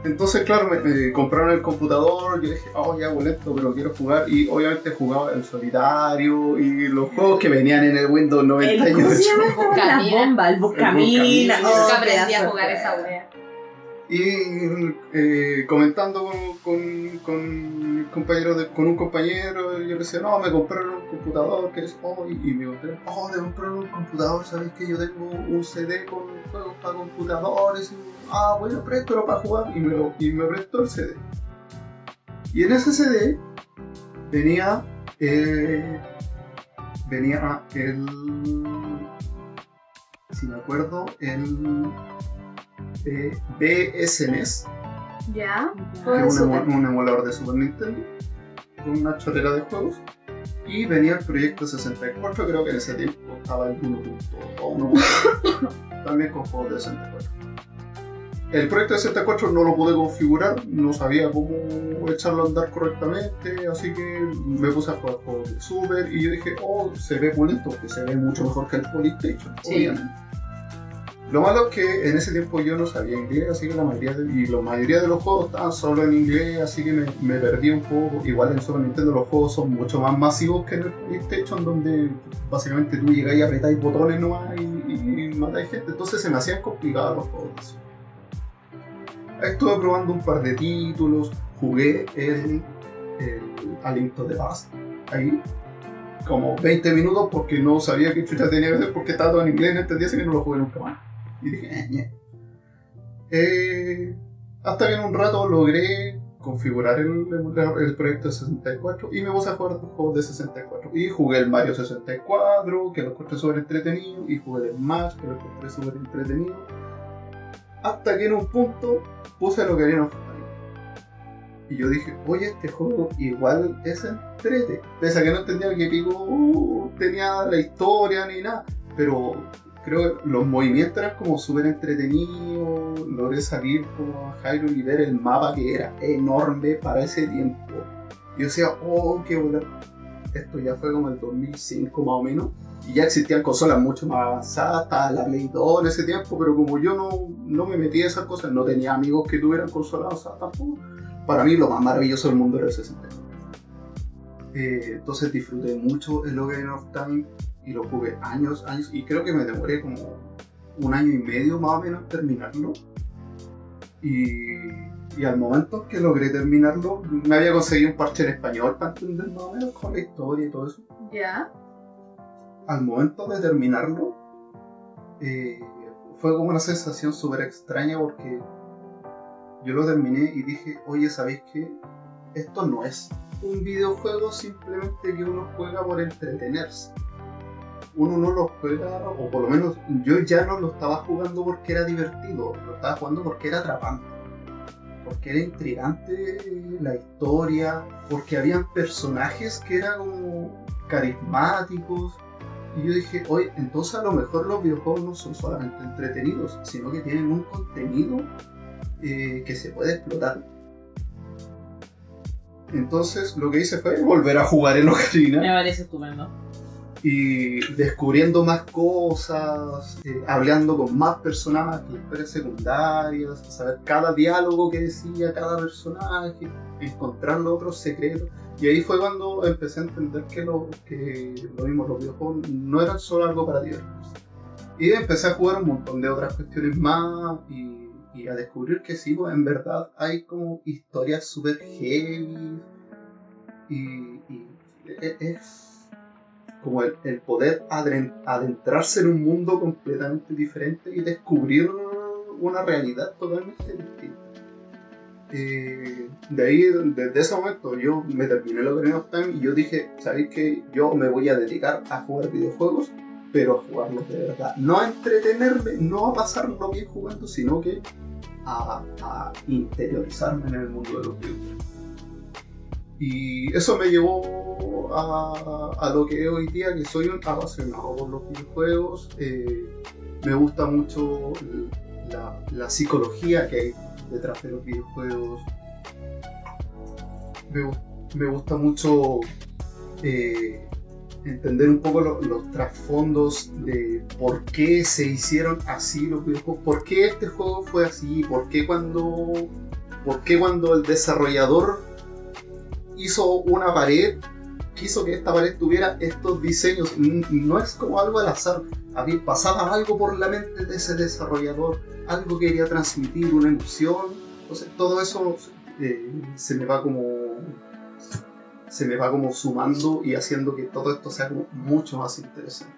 entonces, claro, me, me compraron el computador, yo dije, oh, ya boleto, pero quiero jugar. Y obviamente jugaba el solitario y los juegos que venían en el Windows El, 98. ¿Cómo se llama? La bomba, el buscamina. Buscamina. Oh, Nunca aprendí a jugar esa wea. Y eh, comentando con, con, de- con un compañero, yo le decía, no, me compraron un computador, que es oh, y, me conté, oh, te compraron un computador, ¿sabes que yo tengo un CD con juegos para computadores? Y, ah, bueno, préstalo para jugar, y me, y me prestó el CD. Y en ese CD venía, eh, venía el, si me acuerdo, el eh, BSNES ¿Ya? que es un, Super. emu- un emulador de Super Nintendo, con una chorrera de juegos. Y venía el proyecto 64, creo que en ese tiempo estaba el 1.1, también con juegos de 64. El proyecto de 64 no lo pude configurar, no sabía cómo echarlo a andar correctamente, así que me puse a jugar juegos de Super y yo dije, oh, se ve bonito, que se ve mucho mejor que el PlayStation, Sí. obviamente. Lo malo es que en ese tiempo yo no sabía inglés, así que la mayoría de, y la mayoría de los juegos estaban solo en inglés, así que me, perdí un poco. Igual en Super Nintendo los juegos son mucho más masivos que en el PlayStation, donde básicamente tú llegás y apretáis botones nomás y, y, y matáis gente. Entonces se me hacían complicados los juegos. Estuve probando un par de títulos, jugué el, el A Link to the Past, ahí como 20 minutos porque no sabía qué chucha tenía que hacer porque estaba todo en inglés, no entendía así que no lo jugué nunca más. Y dije, eh. Eh, hasta que en un rato logré configurar el, el, proyecto de 64 y me puse a jugar juegos de 64. Y jugué el Mario 64, que lo encontré súper entretenido, y jugué el Smash, que lo encontré súper entretenido. Hasta que en un punto puse lo que of Time. Y yo dije, oye, este juego igual es entrete. Pese a que no entendía que Pico uh, tenía la historia ni nada. Pero creo que los movimientos eran como súper entretenidos. Logré salir como a Jairo y ver el mapa que era enorme para ese tiempo. Yo decía, oh, qué bueno. Esto ya fue como el 2005 más o menos. Y ya existían consolas mucho más avanzadas, estaba la Play 2 en ese tiempo, pero como yo no, no me metí en esas cosas, no tenía amigos que tuvieran consolas avanzadas tampoco, para mí lo más maravilloso del mundo era el 64. Eh, entonces disfruté mucho el Ocarina of Time y lo jugué años, años, y creo que me demoré como un año y medio más o menos en terminarlo. Y, y al momento que logré terminarlo, me había conseguido un parche en español para entender más o menos con la historia y todo eso. Ya. Al momento de terminarlo, eh, fue como una sensación súper extraña porque yo lo terminé y dije, oye, ¿sabéis qué? Esto no es un videojuego simplemente que uno juega por entretenerse. Uno no lo juega, o por lo menos yo ya no lo estaba jugando porque era divertido, lo estaba jugando porque era atrapante. Porque era intrigante la historia, porque habían personajes que eran como carismáticos. Y yo dije, oye, entonces a lo mejor los videojuegos no son solamente entretenidos, sino que tienen un contenido eh, que se puede explotar. Entonces lo que hice fue volver a jugar en Ocarina. Me parece estupendo. Y descubriendo más cosas, eh, hablando con más personajes, historias secundarias, saber cada diálogo que decía cada personaje, encontrar los otros secretos. Y ahí fue cuando empecé a entender que lo, que lo mismo, los videojuegos no eran solo algo para divertirse. Y empecé a jugar un montón de otras cuestiones más y y a descubrir que sí, pues, en verdad hay como historias súper heavy y, y e- es como el, el poder adentrarse en un mundo completamente diferente y descubrir una realidad totalmente distinta. Eh, de ahí, desde ese momento, yo me terminé el Ocarina of Time y yo dije, ¿sabéis que yo me voy a dedicar a jugar videojuegos? Pero a jugarlos de verdad. No a entretenerme, no a pasarlo bien jugando, sino que a, a interiorizarme en el mundo de los videojuegos. Y eso me llevó a, a lo que es hoy día, que soy un apasionado por los videojuegos. Eh, me gusta mucho la, psicología que hay detrás de los videojuegos. Me, gu- me gusta mucho eh, entender un poco lo- los trasfondos de por qué se hicieron así los videojuegos, por qué este juego fue así, por qué cuando, por qué cuando el desarrollador hizo una pared, quiso que esta pared tuviera estos diseños. No es como algo al azar, había, pasaba algo por la mente de ese desarrollador, algo quería transmitir, una emoción. Todo eso eh, se me va como se me va como sumando y haciendo que todo esto sea mucho más interesante.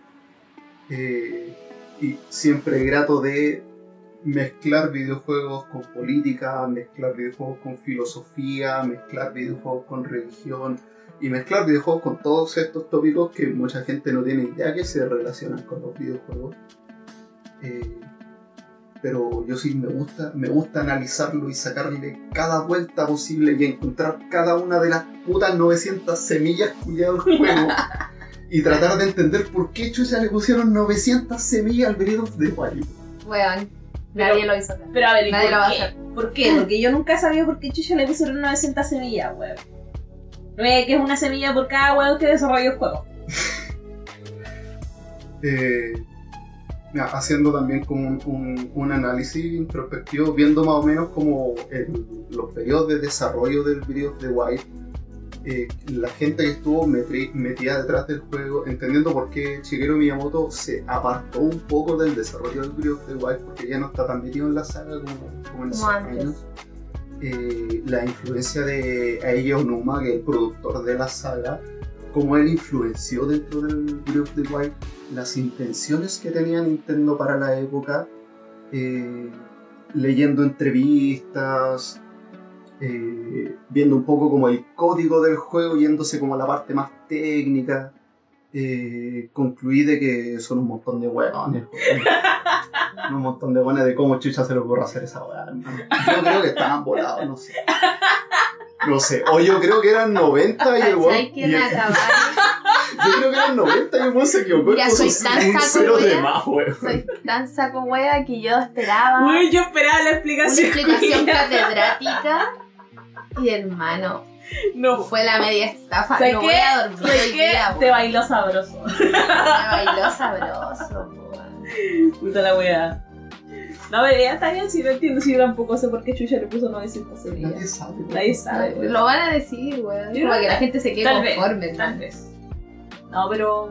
Eh, y siempre grato de mezclar videojuegos con política, mezclar videojuegos con filosofía, mezclar videojuegos con religión y mezclar videojuegos con todos estos tópicos que mucha gente no tiene idea que se relacionan con los videojuegos. Eh, pero yo sí me gusta, me gusta analizarlo y sacarle cada vuelta posible y encontrar cada una de las putas 900 semillas culiadas del juego y tratar de entender por qué chucha le pusieron 900 semillas al Breath of the Wild. Nadie lo hizo. Pero a ver, ¿y Nadie por lo va a qué? hacer. ¿Por qué? Porque yo nunca he sabido por qué Chucha le pusieron 900 semillas, weón. No es que es una semilla por cada weón que desarrolla el juego. Eh, mira, haciendo también como un, un- un análisis introspectivo, viendo más o menos como el- los periodos de desarrollo del of the Wild, eh, la gente que estuvo metida detrás del juego, entendiendo por qué Shigeru Miyamoto se apartó un poco del desarrollo del Breath of the Wild, porque ya no está tan metido en la saga como, como en esos años. Eh, la influencia de Eiji Onuma, que es el productor de la saga, cómo él influenció dentro del Breath of the Wild, las intenciones que tenía Nintendo para la época, eh, leyendo entrevistas, eh, viendo un poco como el código del juego, yéndose como a la parte más técnica. Eh, concluí de que son un montón de hueones. weón. un montón de hueones de cómo chucha se le ocurre hacer esa hueá, hermano. Yo creo que estaban volados, no sé. No sé, o yo creo que eran 90 y el weón. ¿Sabes quién y el- acabar? Yo creo que eran 90 y el weón se equivocó y Ya soy tan saco wea. más. Soy tan saco hueá que yo esperaba Uy, yo esperaba la una explicación. explicación culiao. catedrática y hermano, No. fue la media estafa. ¿Sabes No qué? voy a dormir ¿Sabes hoy qué? día, Te bailó sabroso. Me bailó sabroso, weón. Puta la wea. No, pero ya está bien, si no entiendo, si yo tampoco sé por qué Chucha le puso 900 Nadie semillas. sabe. weón. Nadie sabe. weón. Lo van a decir, weón. Creo que la gente se quede Tal conforme, tal tal vez. No, pero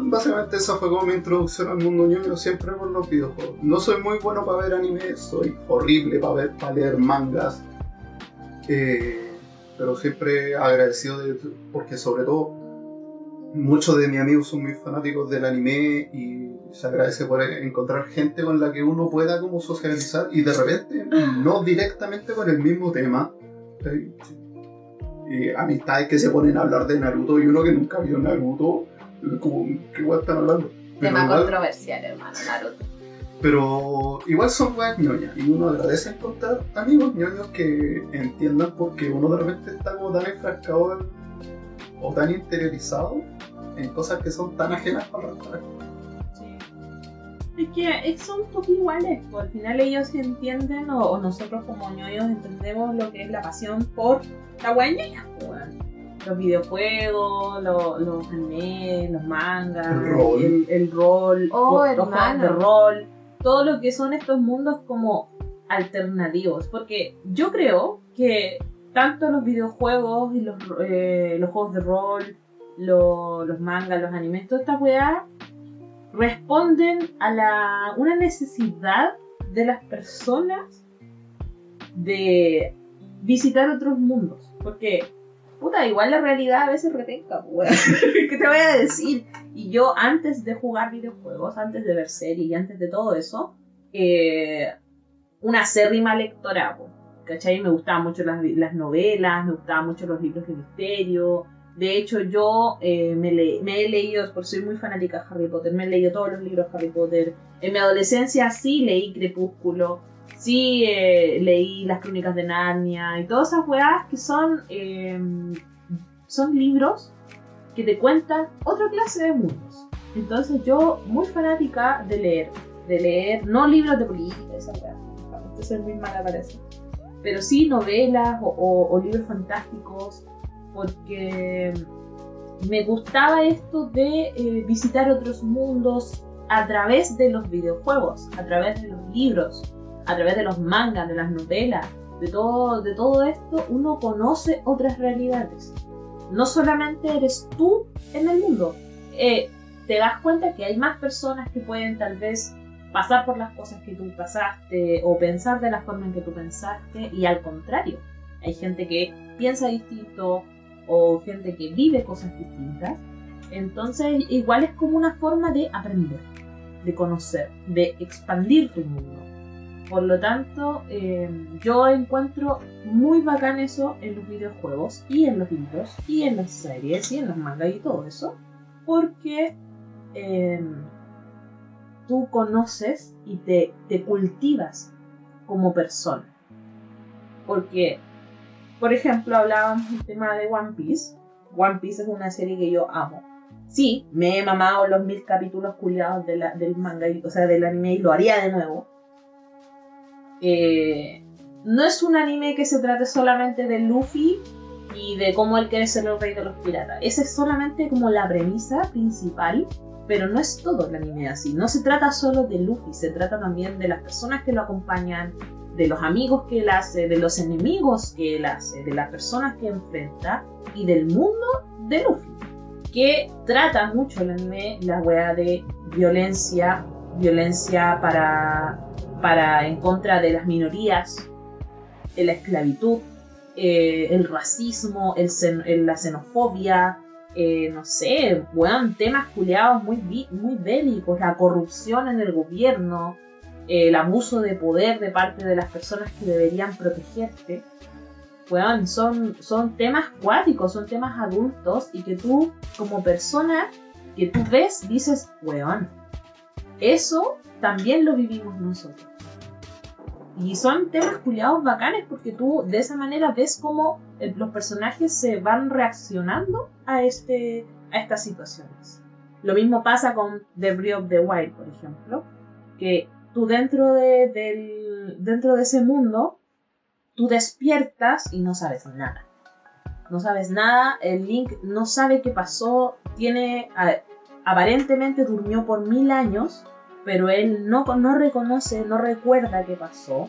Básicamente esa fue como mi introducción al mundo ñoño siempre por los videojuegos. No soy muy bueno para ver anime, soy horrible para ver, para leer mangas. Eh, pero siempre agradecido de, porque sobre todo muchos de mis amigos son muy fanáticos del anime y se agradece por encontrar gente con la que uno pueda como socializar y de repente no directamente con el mismo tema. ¿sí? Y amistades que se ponen a hablar de Naruto y uno que nunca vio Naruto, como, ¿qué guay están hablando? Tema controversial, hermano, Naruto. Pero igual son weas ñoñas y uno agradece encontrar amigos ñoños que entiendan porque uno de repente está como tan enfrascado en- o tan interiorizado en cosas que son tan ajenas para el resto. Es que son un poco iguales, pues, al final ellos entienden, o, o nosotros como ñoños entendemos lo que es la pasión por la wea ñoña, pues. Los videojuegos, lo- los animes, los mangas, El rol. el, el rol, Oh, los juegos hermano. de rol, todo lo que son estos mundos como alternativos. Porque yo creo que tanto los videojuegos y los, eh, los juegos de rol, lo- los mangas, los animes, toda esta weá responden a la, una necesidad de las personas de visitar otros mundos. Porque, puta, igual la realidad a veces weón. ¿Qué te voy a decir? Y yo antes de jugar videojuegos, antes de ver series y antes de todo eso, eh, una acérrima lectora, ¿cachai? Me gustaban mucho las, las novelas, me gustaban mucho los libros de misterio. De hecho, yo eh, me, le- me he leído, por soy muy fanática de Harry Potter, me he leído todos los libros de Harry Potter. En mi adolescencia sí leí Crepúsculo, sí eh, leí las crónicas de Narnia y todas esas weas que son, eh, son libros que te cuentan otra clase de mundos. Entonces yo, muy fanática de leer, de leer, no libros de política, esa wea, esto soy muy mala para eso, pero sí novelas o libros fantásticos, porque me gustaba esto de eh, visitar otros mundos a través de los videojuegos, a través de los libros, a través de los mangas, de las novelas, de todo, de todo esto, uno conoce otras realidades. No solamente eres tú en el mundo, eh, te das cuenta que hay más personas que pueden tal vez pasar por las cosas que tú pasaste o pensar de la forma en que tú pensaste y al contrario, hay gente que piensa distinto o gente que vive cosas distintas. Entonces igual es como una forma de aprender, de conocer, de expandir tu mundo. Por lo tanto, eh, yo encuentro muy bacán eso en los videojuegos y en los libros y en las series y en los mangas y todo eso. Porque eh, tú conoces y te, te cultivas como persona. Porque, por ejemplo, hablábamos del tema de One Piece. One Piece es una serie que yo amo. Sí, me he mamado los mil capítulos culiados de del manga, y- o sea, del anime y lo haría de nuevo. Eh, no es un anime que se trate solamente de Luffy y de cómo él quiere ser el rey de los piratas. Esa es solamente como la premisa principal Pero no es todo el anime así. No se trata solo de Luffy, se trata también de las personas que lo acompañan, de los amigos que él hace, de los enemigos que él hace, de las personas que enfrenta y del mundo de Luffy. Que trata mucho el anime la wea de violencia, violencia para, para en contra de las minorías, la esclavitud, eh, el racismo, el, la xenofobia, eh, no sé, weón, temas culiados muy, muy bélicos, la corrupción en el gobierno, el abuso de poder de parte de las personas que deberían protegerte. Weón, son, son temas cuáticos, son temas adultos y que tú, como persona que tú ves, dices, weón, eso también lo vivimos nosotros. Y son temas culiados bacanes porque tú de esa manera ves cómo los personajes se van reaccionando a, este, a estas situaciones. Lo mismo pasa con The Breath of the Wild, por ejemplo, que tú dentro de, del, dentro de ese mundo, tú despiertas y no sabes nada. No sabes nada, el Link no sabe qué pasó, tiene, aparentemente durmió por mil años, pero él no, no reconoce, no recuerda qué pasó.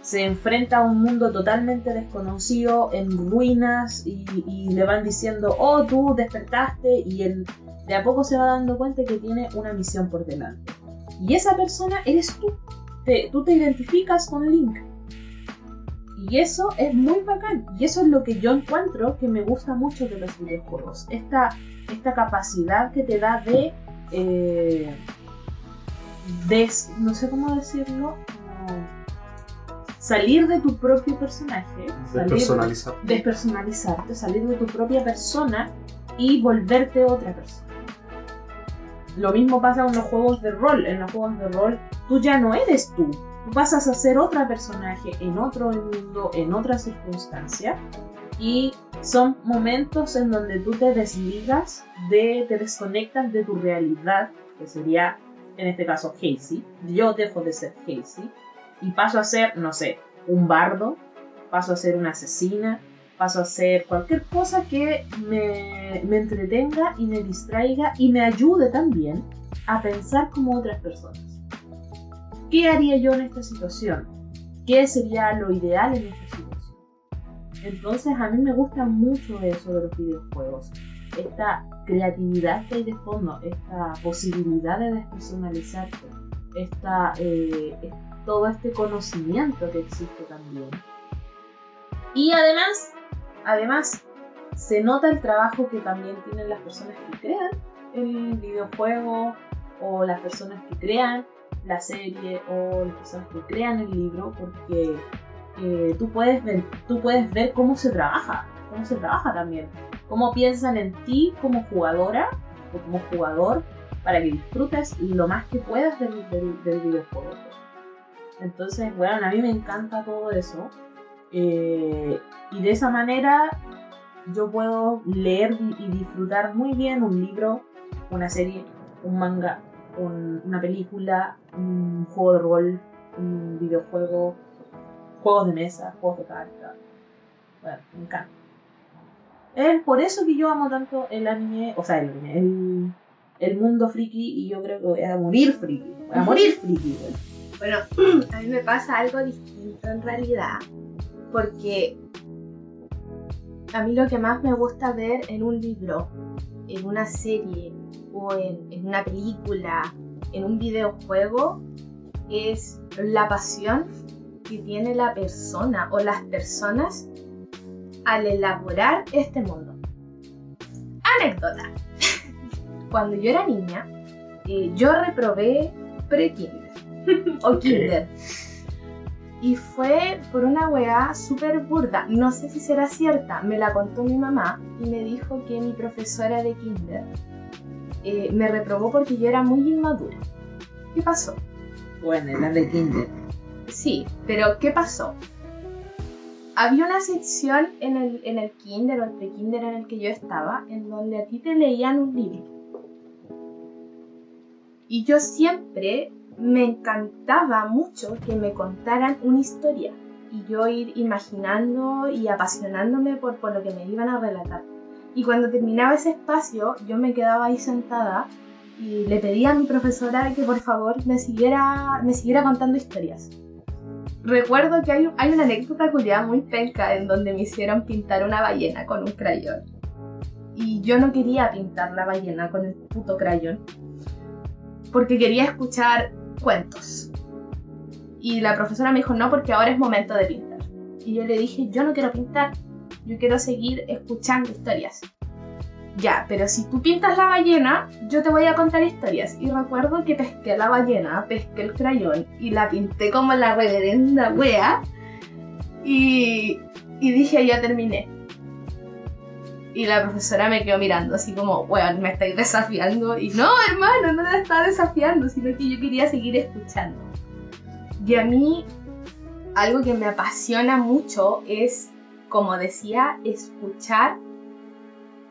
Se enfrenta a un mundo totalmente desconocido, en ruinas, y, le van diciendo, oh, tú despertaste, y él de a poco se va dando cuenta que tiene una misión por delante. Y esa persona eres tú. tú te identificas con Link. Y eso es muy bacán. Y eso es lo que yo encuentro que me gusta mucho de los videojuegos. Esta, esta capacidad que te da de eh, no sé cómo decirlo, salir de tu propio personaje, despersonalizarte. despersonalizarte, salir de tu propia persona y volverte otra persona. Lo mismo pasa con los juegos de rol. En los juegos de rol, tú ya no eres tú. Tú pasas a ser otra personaje en otro mundo, en otra circunstancia. Y son momentos en donde tú te desligas, de, te desconectas de tu realidad, que sería en este caso Casey, yo dejo de ser Casey y paso a ser, no sé, un bardo, paso a ser una asesina, paso a ser cualquier cosa que me, me entretenga y me distraiga y me ayude también a pensar como otras personas. ¿Qué haría yo en esta situación? ¿Qué sería lo ideal en esta situación? Entonces a mí me gusta mucho eso de los videojuegos esta creatividad que hay de fondo, esta posibilidad de despersonalizarte, esta, eh, todo este conocimiento que existe también. Y además, además, se nota el trabajo que también tienen las personas que crean el videojuego o las personas que crean la serie o las personas que crean el libro porque eh, tú, puedes ver, tú puedes ver cómo se trabaja, cómo se trabaja también cómo piensan en ti como jugadora o como jugador para que disfrutes lo más que puedas del, videojuego. Entonces, bueno, a mí me encanta todo eso. Eh, y de esa manera yo puedo leer y disfrutar muy bien un libro, una serie, un manga, una película, un juego de rol, un videojuego, juegos de mesa, juegos de cartas. Bueno, me encanta. Es por eso que yo amo tanto el anime, o sea, el el, mundo friki y yo creo que voy a morir friki. Voy a morir friki. Bueno, a mí me pasa algo distinto en realidad, porque a mí lo que más me gusta ver en un libro, en una serie o en, en una película, en un videojuego, es la pasión que tiene la persona o las personas al elaborar este mundo. Anécdota. Cuando yo era niña, eh, yo reprobé pre-kinder o kinder. Y fue por una weá súper burda. No sé si será cierta. Me la contó mi mamá y me dijo que mi profesora de kinder eh, me reprobó porque yo era muy inmadura. ¿Qué pasó? Bueno, la de kinder. Sí, pero ¿qué pasó? Había una sección en el, en el kinder o el pre-kinder en el que yo estaba, en donde a ti te leían un libro. Y yo siempre me encantaba mucho que me contaran una historia y yo ir imaginando y apasionándome por, por lo que me iban a relatar. Y cuando terminaba ese espacio, yo me quedaba ahí sentada y le pedí a mi profesora que por favor me siguiera, me siguiera contando historias. Recuerdo que hay, hay una anécdota curiosa muy penca en donde me hicieron pintar una ballena con un crayón. Y yo no quería pintar la ballena con el puto crayón. Porque quería escuchar cuentos. Y la profesora me dijo, no, porque ahora es momento de pintar. Y yo le dije, yo no quiero pintar, yo quiero seguir escuchando historias. Ya, pero si tú pintas la ballena, yo te voy a contar historias. Y recuerdo que pesqué la ballena, pesqué el crayón y la pinté como la reverenda wea. Y, dije, ya terminé. Y la profesora me quedó mirando así como, weón, me estáis desafiando. Y no, hermano, no la estaba desafiando, sino que yo quería seguir escuchando. Y a mí, algo que me apasiona mucho es, como decía, escuchar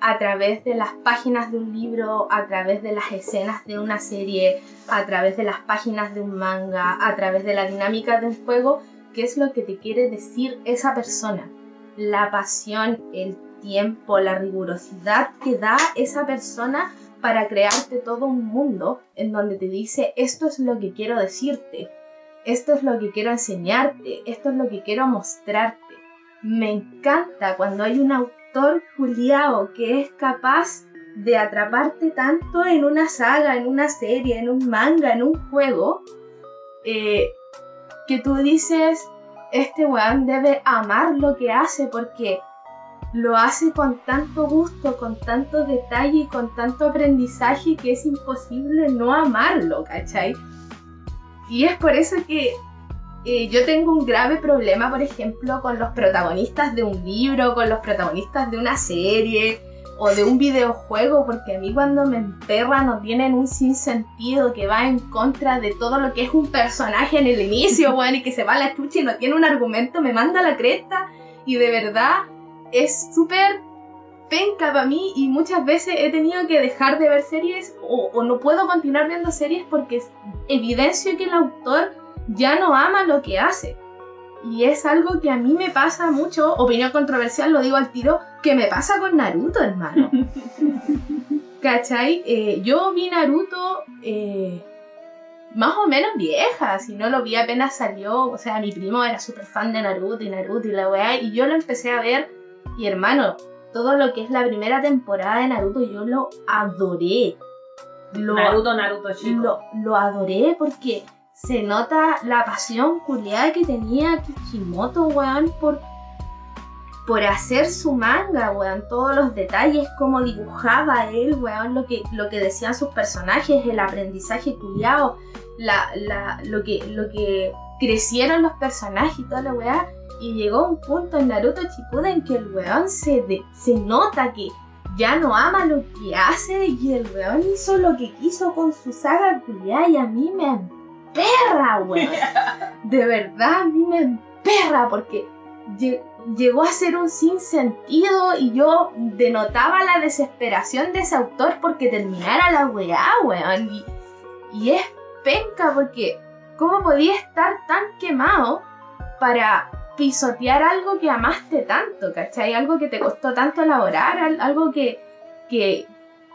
a través de las páginas de un libro, a través de las escenas de una serie, a través de las páginas de un manga, a través de la dinámica de un juego, qué es lo que te quiere decir esa persona. La pasión, el tiempo, la rigurosidad que da esa persona para crearte todo un mundo en donde te dice esto es lo que quiero decirte, esto es lo que quiero enseñarte, esto es lo que quiero mostrarte. Me encanta cuando hay un autor juliao que es capaz de atraparte tanto en una saga, en una serie, en un manga, en un juego, eh, que tú dices, este weón debe amar lo que hace porque lo hace con tanto gusto, con tanto detalle y con tanto aprendizaje que es imposible no amarlo, ¿cachai? Y es por eso que eh, yo tengo un grave problema, por ejemplo, con los protagonistas de un libro, con los protagonistas de una serie o de un videojuego, porque a mí cuando me emperran no tienen un sinsentido que va en contra de todo lo que es un personaje en el inicio, bueno, y que se va a la chucha y no tiene un argumento, me manda a la cresta y de verdad es súper penca para mí y muchas veces he tenido que dejar de ver series o, o, no puedo continuar viendo series porque evidencio que el autor ya no ama lo que hace. Y es algo que a mí me pasa mucho, opinión controversial, lo digo al tiro, que me pasa con Naruto, hermano. ¿Cachai? Eh, yo vi Naruto eh, más o menos vieja, si no lo vi apenas salió, o sea, mi primo era súper fan de Naruto y Naruto y la weá, y yo lo empecé a ver, y hermano, todo lo que es la primera temporada de Naruto yo lo adoré. Lo, Naruto, Naruto chico. Lo, lo adoré porque se nota la pasión culiada que tenía Kishimoto, weón, por, por hacer su manga, weón. Todos los detalles, cómo dibujaba él, weón, lo que, lo que decían sus personajes, el aprendizaje culiado, la, la, lo, que, lo que crecieron los personajes y toda la weá. Y llegó un punto en Naruto Shippuden en que el weón se, de, se nota que ya no ama lo que hace y el weón hizo lo que quiso con su saga culiada y a mí me perra, weón. De verdad, a mí me emperra porque llegó a ser un sinsentido y yo denotaba la desesperación de ese autor porque terminara la weá, weón. Y, y es penca porque, ¿cómo podía estar tan quemado para pisotear algo que amaste tanto, ¿cachai? Algo que te costó tanto elaborar, algo que, que,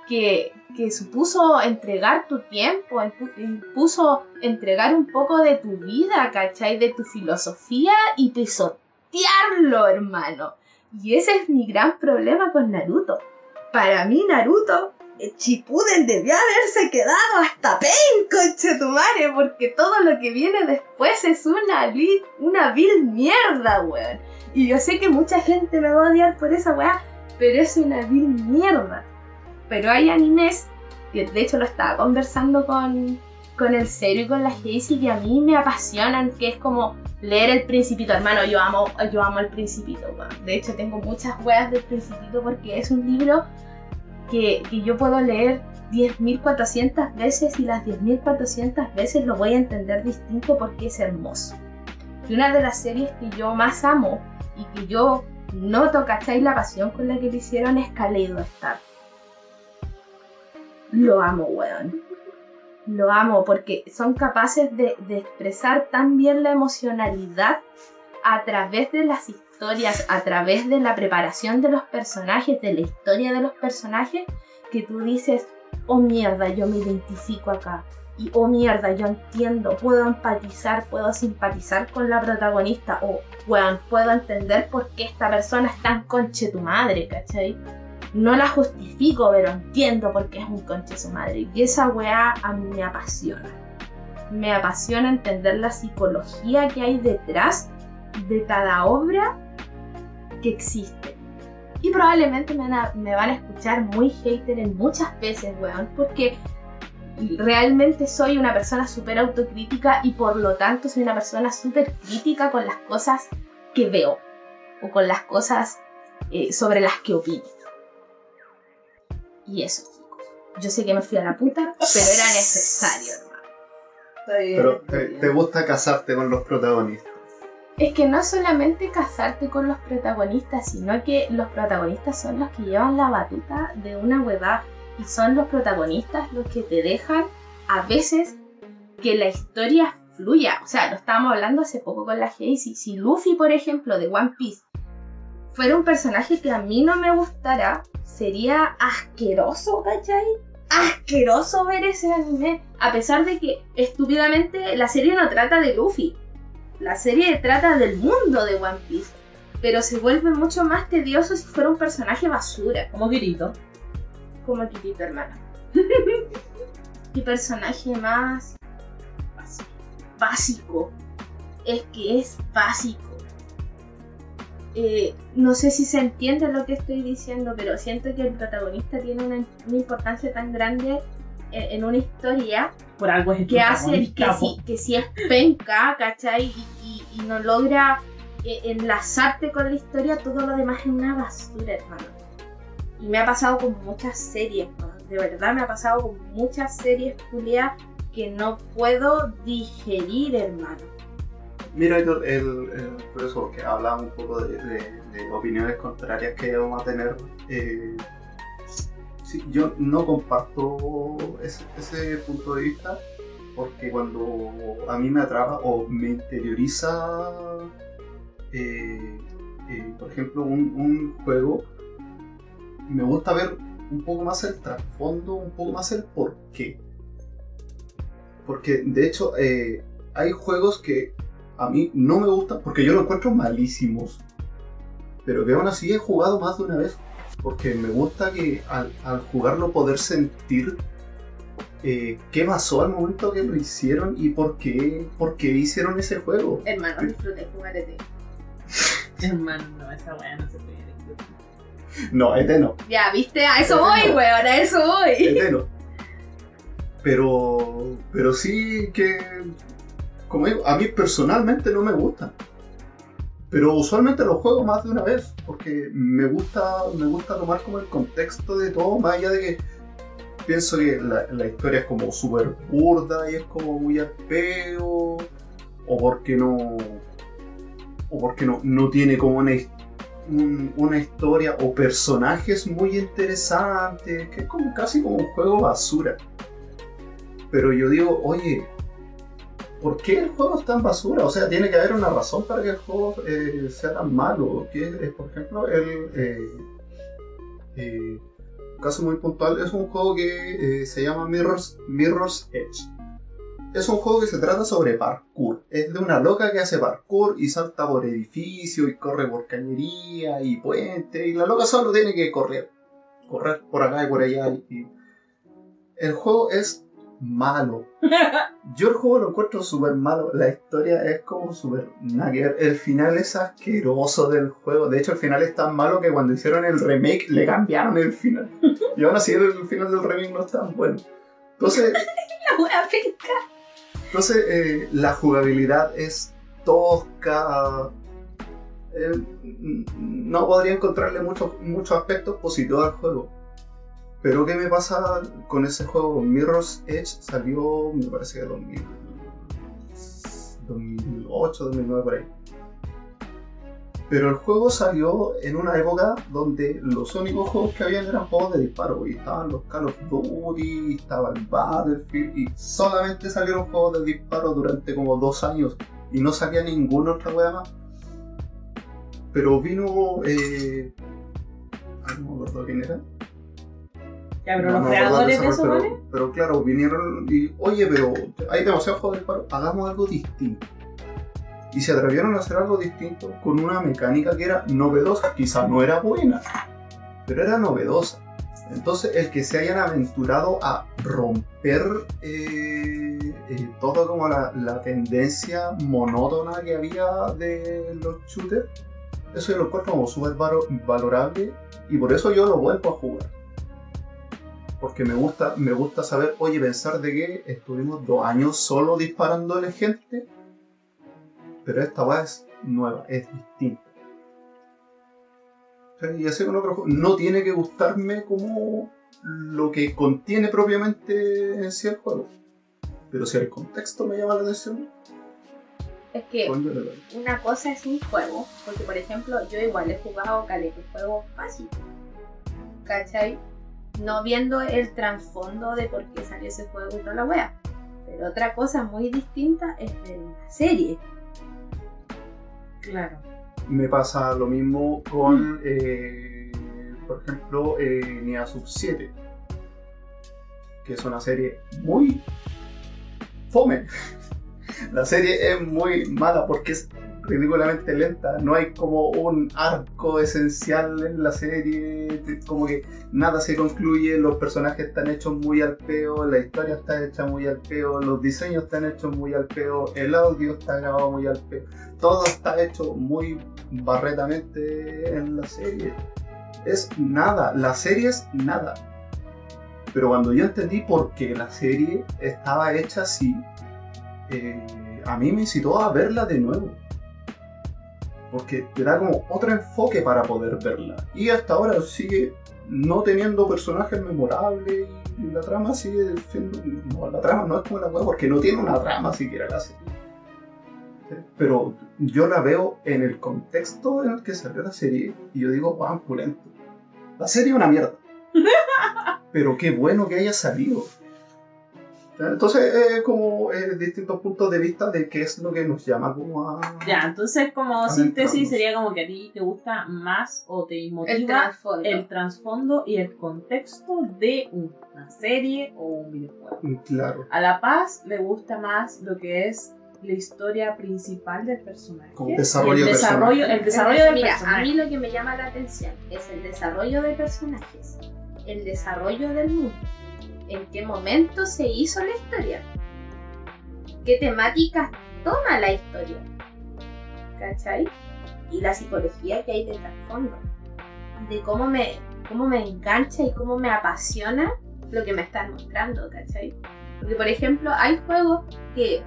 que, que supuso entregar tu tiempo, impuso entregar un poco de tu vida, ¿cachai? De tu filosofía y pisotearlo, hermano. Y ese es mi gran problema con Naruto. Para mí, Naruto, Chipuden debió haberse quedado hasta pen, conche tu madre, porque todo lo que viene después es una, una vil mierda, weón. Y yo sé que mucha gente me va a odiar por esa weá, pero es una vil mierda. Pero hay animes, que de hecho lo estaba conversando con, con el serio y con la Casey, que a mí me apasionan, que es como leer El Principito, hermano, yo amo, yo amo El Principito, De hecho tengo muchas weas del Principito porque es un libro que, que yo puedo leer 10.400 veces y las 10.400 veces lo voy a entender distinto porque es hermoso. Y una de las series que yo más amo y que yo noto, ¿cacháis? La pasión con la que lo hicieron es Star lo amo, weón. Lo amo porque son capaces de, expresar tan bien la emocionalidad a través de las historias, a través de la preparación de los personajes, de la historia de los personajes, que tú dices, oh mierda, yo me identifico acá. Y oh mierda, yo entiendo, puedo empatizar, puedo simpatizar con la protagonista. O weón, puedo entender por qué esta persona es tan conche tu madre, ¿cachai? No la justifico, pero entiendo por qué es un conche su madre. Y esa weá a mí me apasiona. Me apasiona entender la psicología que hay detrás de cada obra que existe. Y probablemente me van a, escuchar muy hater en muchas veces, weón, porque realmente soy una persona súper autocrítica y por lo tanto soy una persona súper crítica con las cosas que veo o con las cosas eh, sobre las que opino. Y eso, chicos. Yo sé que me fui a la puta, pero era necesario, hermano. Está bien. Pero está te, bien. te gusta casarte con los protagonistas. Es que no solamente casarte con los protagonistas, sino que los protagonistas son los que llevan la batuta de una huevada. Y son los protagonistas los que te dejan a veces que la historia fluya. O sea, lo estábamos hablando hace poco con la Hazy. Si Luffy, por ejemplo, de One Piece, fuera un personaje que a mí no me gustara, sería asqueroso, ¿cachai? Asqueroso ver ese anime. A pesar de que estúpidamente la serie no trata de Luffy. La serie trata del mundo de One Piece. Pero se vuelve mucho más tedioso si fuera un personaje basura. Como Kirito. Como Kirito, hermano. Mi personaje más básico. Es que es básico. Eh, no sé si se entiende lo que estoy diciendo, pero siento que el protagonista tiene una, una importancia tan grande en, en una historia Por algo es que hace que si, que si es penca, ¿cachai? Y, y- y no logra eh, enlazarte con la historia, todo lo demás es una basura, hermano. Y me ha pasado con muchas series, hermano. de verdad me ha pasado con muchas series culiadas que no puedo digerir, hermano. Mira, el, el- por eso que hablamos un poco de, opiniones contrarias que vamos a tener. eh, sí, yo no comparto ese, punto de vista porque cuando a mí me atrapa o me interioriza, eh, eh, por ejemplo, un, juego, me gusta ver un poco más el trasfondo, un poco más el porqué. Porque de hecho hay juegos que a mí no me gustan porque yo los encuentro malísimos. Pero que aún así he jugado más de una vez. Porque me gusta que al, al jugarlo poder sentir eh, qué pasó al momento que lo hicieron y por qué, por qué hicieron ese juego. Hermano, disfruté jugar ET. Hermano, no, esa weá no se puede discutir. No, este no. Ya, ¿viste? A eso Pero voy, no. weón, a eso voy. Este no. Pero, pero sí que, como digo, a mí personalmente no me gustan. Pero usualmente los juego más de una vez, porque me gusta, me gusta tomar como el contexto de todo, más allá de que pienso que la, la historia es como súper burda y es como muy al o porque no, o porque no, no tiene como una, una historia o personajes muy interesantes, que es como casi como un juego basura. Pero yo digo, oye, ¿por qué el juego es tan basura? O sea, tiene que haber una razón para que el juego eh, sea tan malo. Por ejemplo, el eh, eh, caso muy puntual es un juego que se llama Mirror's, Mirror's Edge. Es un juego que se trata sobre parkour. Es de una loca que hace parkour y salta por edificios y corre por cañería y puente. Y la loca solo tiene que correr. Correr por acá y por allá. Y... El juego es malo. Yo el juego lo encuentro súper malo. La historia es como súper. El final es asqueroso del juego. De hecho, el final es tan malo que cuando hicieron el remake le cambiaron el final. Y aún así el final del remake no es tan bueno. Entonces, La eh, la jugabilidad es tosca. Eh, no podría encontrarle muchos muchos aspectos positivos al juego. Pero ¿qué me pasa con ese juego? Mirror's Edge salió, me parece que 2000, 2008, 2009 por ahí. Pero el juego salió en una época donde los únicos juegos que habían eran juegos de disparo. Y estaban los Call of Duty, estaba el Battlefield. Y solamente salieron juegos de disparo durante como dos años. Y no salía ninguna otra wea más. Pero vino... Eh... ay, no me acuerdo quién era. Ya, pero No los creadores de eso, pero, claro, vinieron y, oye, pero hay demasiado juego de disparo, hagamos algo distinto. Y se atrevieron a hacer algo distinto con una mecánica que era novedosa. Quizás no era buena, pero era novedosa. Entonces, el que se hayan aventurado a romper eh, eh, toda como la, la tendencia monótona que había de los shooters, eso yo lo encuentro como súper valo- valorable y por eso yo lo vuelvo a jugar. Porque me gusta, me gusta saber, oye, pensar de que estuvimos dos años solo disparándole gente, pero esta vez es nueva, es distinta. Y así con otros juegos. No tiene que gustarme como lo que contiene propiamente en sí el juego. Pero si el contexto me llama la atención, Es que pues una cosa es un juego, porque por ejemplo, yo igual he jugado caleta juegos básicos, ¿cachai? No viendo el trasfondo de por qué salió ese juego y toda la wea. Pero otra cosa muy distinta es ver una serie. Claro. Me pasa lo mismo con, eh, por ejemplo, eh, Nia Sub 7, que es una serie muy fome. La serie es muy mala porque es ridículamente lenta. No hay como un arco esencial en la serie. Como que nada se concluye. Los personajes están hechos muy al peo. La historia está hecha muy al peo. Los diseños están hechos muy al peo. El audio está grabado muy al peo. Todo está hecho muy barretamente en la serie. Es nada. La serie es nada. Pero cuando yo entendí por qué la serie estaba hecha así, eh, a mí me incitó a verla de nuevo. Porque te da como otro enfoque para poder verla. Y hasta ahora sigue no teniendo personajes memorables y la trama sigue siendo... No, la trama no es como la web porque no tiene una trama siquiera la serie. ¿Sí? Pero yo la veo en el contexto en el que salió la serie y yo digo, wow, pulento. La serie es una mierda. Pero qué bueno que haya salido. Entonces, eh, como eh, distintos puntos de vista de qué es lo que nos llama como a... Ya, entonces como A síntesis sería como que a ti te gusta más o te motiva el trasfondo y el contexto de una serie o un videojuego. Claro, A La Paz le gusta más lo que es la historia principal del personaje. Como desarrollo el de desarrollo, personaje. el desarrollo del Mira, personaje. a mí lo que me llama la atención es el desarrollo de personajes, el desarrollo del mundo, en qué momento se hizo la historia, qué temáticas toma la historia, ¿cachai? Y la psicología que hay de trasfondo, de cómo me, cómo me engancha y cómo me apasiona lo que me están mostrando, ¿cachai? Porque, por ejemplo, hay juegos que,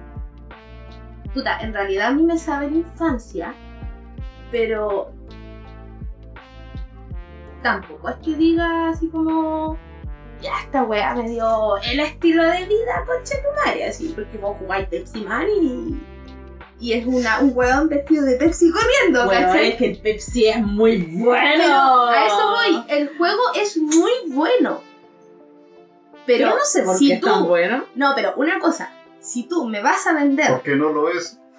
puta, en realidad a mí me saben infancia, pero tampoco es que diga así como ya esta weá me dio el estilo de vida madre así porque vos jugáis Pepsi Man y, y es una, un weón vestido de Pepsi corriendo Bueno, ¿cachai? es que el Pepsi es muy bueno. Pero a eso voy el juego es muy bueno pero Yo no sé por si qué es tú tan bueno. no pero una cosa si tú me vas a vender ¿Por qué no lo es?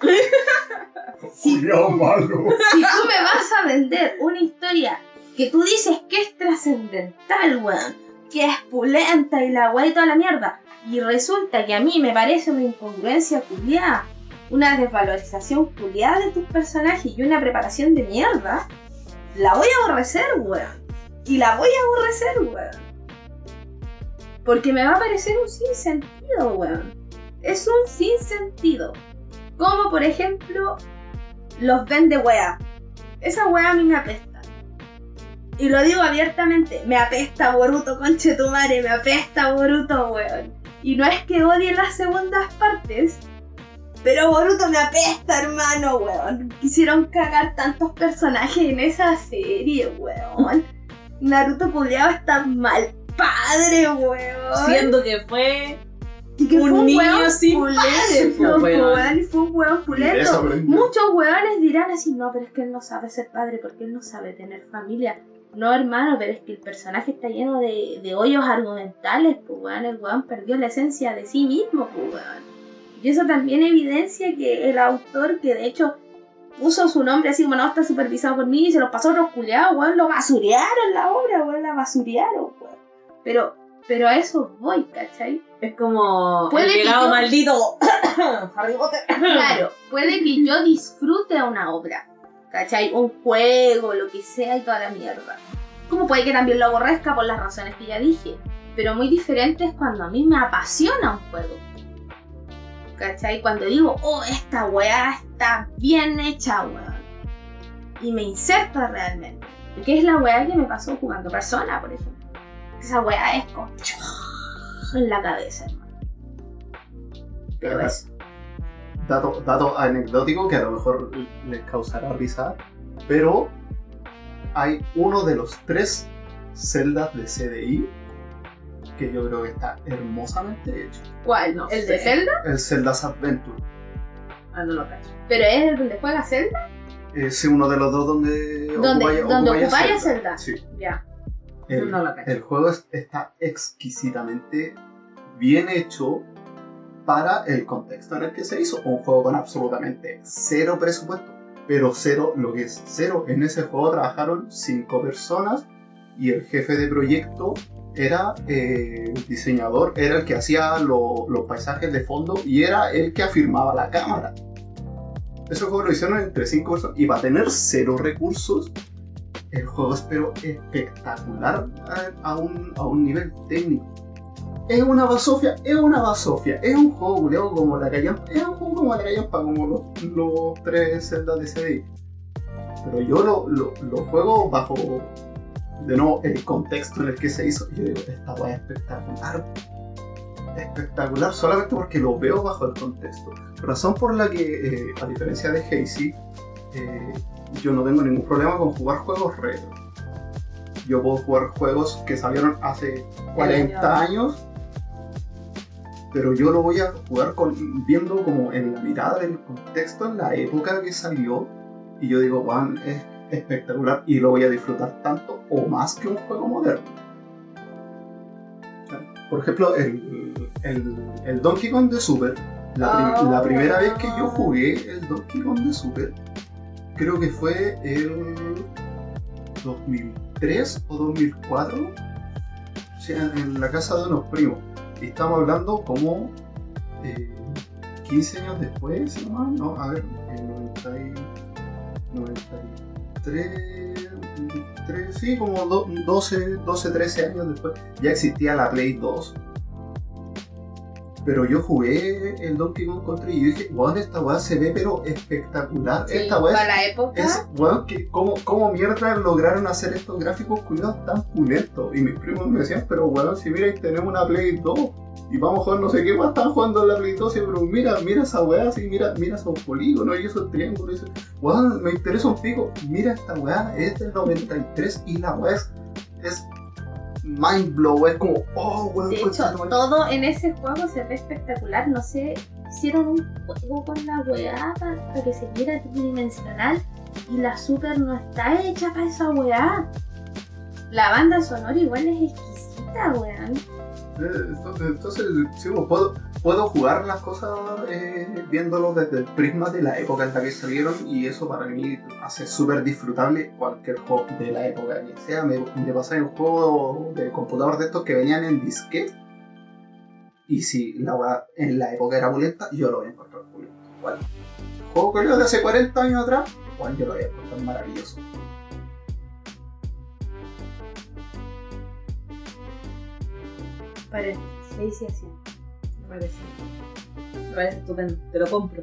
Cuidado malo. si tú me vas a vender una historia que tú dices que es trascendental, weón, que es pulenta y la weá y toda la mierda, y resulta que a mí me parece una incongruencia culiada, una desvalorización culiada de tus personajes y una preparación de mierda, la voy a aborrecer, weón. Y la voy a aborrecer, weón. Porque me va a parecer un sinsentido, weón. Es un sinsentido. Como por ejemplo los vende wea. Esa wea a mí me apesta. Y lo digo abiertamente, me apesta Boruto, conche tu madre, me apesta Boruto, weón. Y no es que odie las segundas partes, pero Boruto me apesta, hermano, weón. Quisieron cagar tantos personajes en esa serie, weón. Naruto culiao está mal padre, weón. Siendo que fue y que un fue niño weón sin weón. weón, y fue un weón pulento. eso aprendió. Muchos weones dirán así, no, pero es que él no sabe ser padre porque él no sabe tener familia. No, hermano, pero es que el personaje está lleno de, de hoyos argumentales, pues weón, el weón perdió la esencia de sí mismo, pues weón. Y eso también evidencia que el autor, que de hecho puso su nombre así como no está supervisado por mí y se lo pasó a otros culiados, weón, lo basurearon la obra, weón, la basurearon, weón. Pero Pero a eso voy, ¿cachai? Es como Puede el legado yo- maldito. Harry Potter. Claro, puede que yo disfrute una obra, ¿cachai? Un juego, lo que sea y toda la mierda. Como puede que también lo aborrezca por las razones que ya dije. Pero muy diferente es cuando a mí me apasiona un juego. ¿Cachai? Cuando digo, oh, esta weá está bien hecha, weón. Y me inserta realmente. Que es la weá que me pasó jugando Persona, por ejemplo. Esa weá es con en la cabeza, hermano. Pero eso. Dato, dato anecdótico que a lo mejor les causará risa, pero hay uno de los tres celdas de CDI que yo creo que está hermosamente hecho. ¿Cuál? No ¿El sé. de Zelda? El Zelda's Adventure. Ah, no lo cacho. ¿Pero es el donde juega Zelda? Es uno de los dos donde Donde, ocupáis- donde ocupáis a ocupáis a Zelda. Zelda. Sí. Ya. El, No lo cacho. el juego es- está exquisitamente bien hecho para el contexto en el que se hizo. Un juego con absolutamente cero presupuesto. Pero cero, lo que es cero, en ese juego trabajaron cinco personas y el jefe de proyecto era eh, diseñador, era el que hacía lo- los paisajes de fondo y era el que afirmaba la cámara. Ese juego lo hicieron entre cinco personas y para tener cero recursos, el juego es pero espectacular a, a un, a un nivel técnico. Es una basofia, es una basofia, es un juego como la callampa, es un juego como la callampa, como los, los tres celdas de CDI. Pero yo lo, lo, lo juego bajo, de nuevo, el contexto en el que se hizo. Y yo digo, esta weá es espectacular. Espectacular solamente porque lo veo bajo el contexto. Razón por la que, eh, a diferencia de Hazy, eh, yo no tengo ningún problema con jugar juegos retro. Yo puedo jugar juegos que salieron hace 40 años, pero yo lo voy a jugar con, viendo como en la mirada del contexto, en la época que salió, y yo digo, wow, es espectacular y lo voy a disfrutar tanto o más que un juego moderno. Por ejemplo, el, el, el Donkey Kong de Super, la, prim- la primera vez que yo jugué el Donkey Kong de Super, creo que fue el 2003 o 2004, o sea, en la casa de unos primos. Estamos hablando como eh, 15 años después, si no a ver, en 90 y- 93, 93, sí, como do- 12, 12, 13 años después, ya existía la Play 2. Pero yo jugué el Donkey Kong Country y yo dije, weón, esta weá se ve pero espectacular. Sí, esta weá para la época. es, weón, que ¿cómo, ¿cómo mierda lograron hacer estos gráficos culiados tan pulentos? Y mis primos me decían, pero weón, si mira, tenemos una Play 2 y vamos a jugar no sé qué más están jugando en la Play 2, y, pero mira, mira esa weá, así, mira, mira esos polígonos y esos triángulos. y eso. Weón, me interesa un pico, mira esta weá, es del 93 y la weá es, es mind blow, es como, oh weón, De hecho, todo en ese juego se ve espectacular. No sé, hicieron un juego con la weá para, que se viera tridimensional y la Super no está hecha para esa weá. La banda sonora igual es exquisita, weón. Eh, Entonces, entonces, sí, pues, puedo, puedo jugar las cosas eh, desde el prisma de la época en la que salieron y eso para mí hace súper disfrutable cualquier juego de la época, que sea. Me, pasé en un juego de computador de estos que venían en disquete y si la en la época era violenta, yo lo voy a encontrar violento. Juego que yo de hace 40 años atrás, igual yo lo voy a encontrar maravilloso. Paréntesis, 6 y 100 parece. Me parece estupendo. Te lo compro.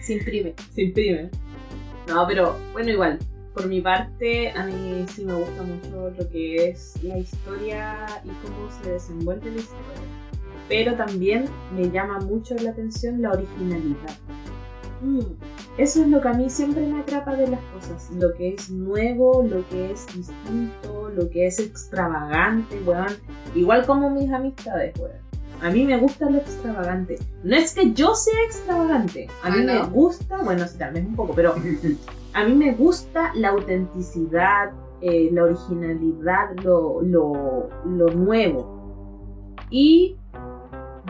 Se imprime. Se imprime. No, pero bueno, igual. Por mi parte, a mí sí me gusta mucho lo que es la historia y cómo se desenvuelve la historia. Pero también me llama mucho la atención la originalidad. Mm. Eso es lo que a mí siempre me atrapa de las cosas. Lo que es nuevo, lo que es distinto, lo que es extravagante, weón. Igual como mis amistades, weón. A mí me gusta lo extravagante. No es que yo sea extravagante. A mí Ah, me gusta, bueno, sí, tal vez un poco, pero a mí me gusta la autenticidad, eh, la originalidad, lo, lo, lo nuevo. Y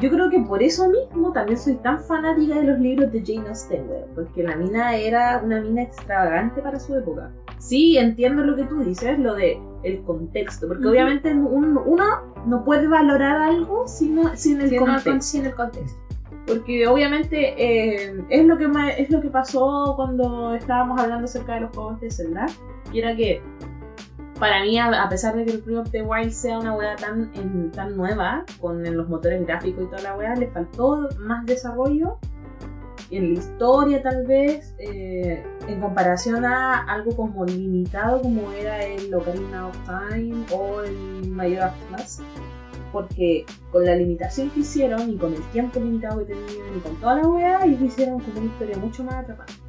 yo creo que por eso mismo también soy tan fanática de los libros de Jane Austen, porque la mina era una mina extravagante para su época. sí entiendo lo que tú dices, lo de el contexto, porque obviamente un- uno no puede valorar algo sin, sin el Sí, no, contexto. con- sin el contexto. Porque obviamente eh, es, lo que es lo que pasó cuando estábamos hablando acerca de los juegos de Zelda. Y era que para mí, a, pesar de que el Breath of the Wild sea una wea tan, tan nueva, con los motores gráficos y toda la wea, le faltó más desarrollo en la historia tal vez, eh, en comparación a algo como limitado como era el Ocarina of Time o el Majora's Mask porque con la limitación que hicieron y con el tiempo limitado que tenían y con toda la weá, ellos hicieron como una historia mucho más atrapante.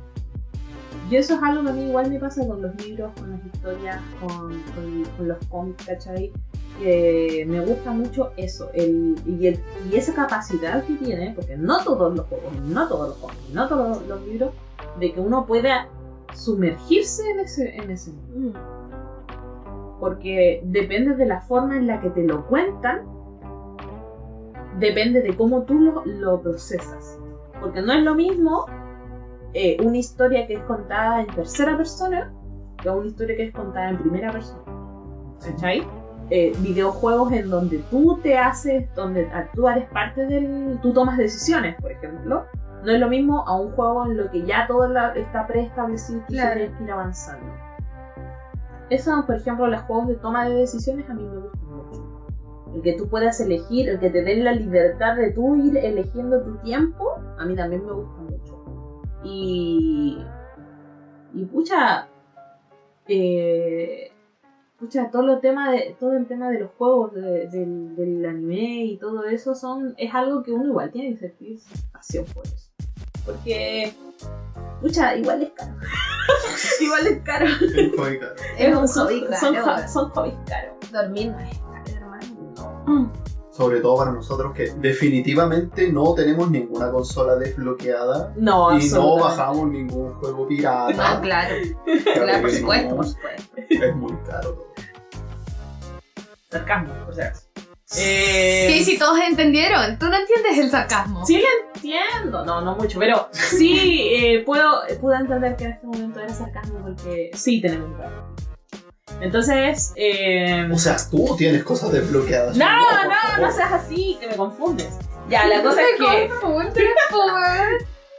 Y eso es algo que a mí igual me pasa con los libros, con las historias, con, con- con los cómics, ¿cachai? Que me gusta mucho eso, el, y, el- y esa capacidad que tiene, porque no todos los juegos, no todos los cómics, no todos los, los libros, de que uno pueda sumergirse en ese, en ese mundo Mm. porque depende de la forma en la que te lo cuentan, depende de cómo tú lo, lo procesas. Porque no es lo mismo eh, una historia que es contada en tercera persona que una historia que es contada en primera persona. ¿Cachai? Eh, videojuegos en donde tú te haces, donde tú eres parte del. tú tomas decisiones, por ejemplo. No es lo mismo a un juego en lo que ya todo la- está preestablecido y Claro. tienes que ir avanzando. Eso, por ejemplo, los juegos de toma de decisiones a mí me gustan mucho. El que tú puedas elegir, el que te den la libertad de tú ir eligiendo tu tiempo, a mí también me gusta. Y. Y pucha. Eh, pucha, todo, lo tema de, todo el tema de los juegos, de- del, del anime y todo eso, son es algo que uno igual tiene que sentir pasión por eso. Porque. Pucha, igual es caro. igual es caro. El hobby caro. Es un son, hobby son, caro. jo- son hobbies caros. Dormir no es caro, hermano. No. Sobre todo para nosotros que definitivamente no tenemos ninguna consola desbloqueada No, y no bajamos ningún juego Ah, pirata. claro. Claro Claro, por supuesto, no, por supuesto. Es muy caro todo. Sarcasmo, por si acaso. Eh, Sí, sí, todos entendieron. Tú no entiendes el sarcasmo. Sí lo entiendo, no, no mucho, pero sí eh, puedo, puedo entender que en este momento era sarcasmo porque sí tenemos un perro. Entonces, eh, O sea, tú tienes cosas desbloqueadas. no, no, no seas así, que me confundes. Ya, la cosa es que,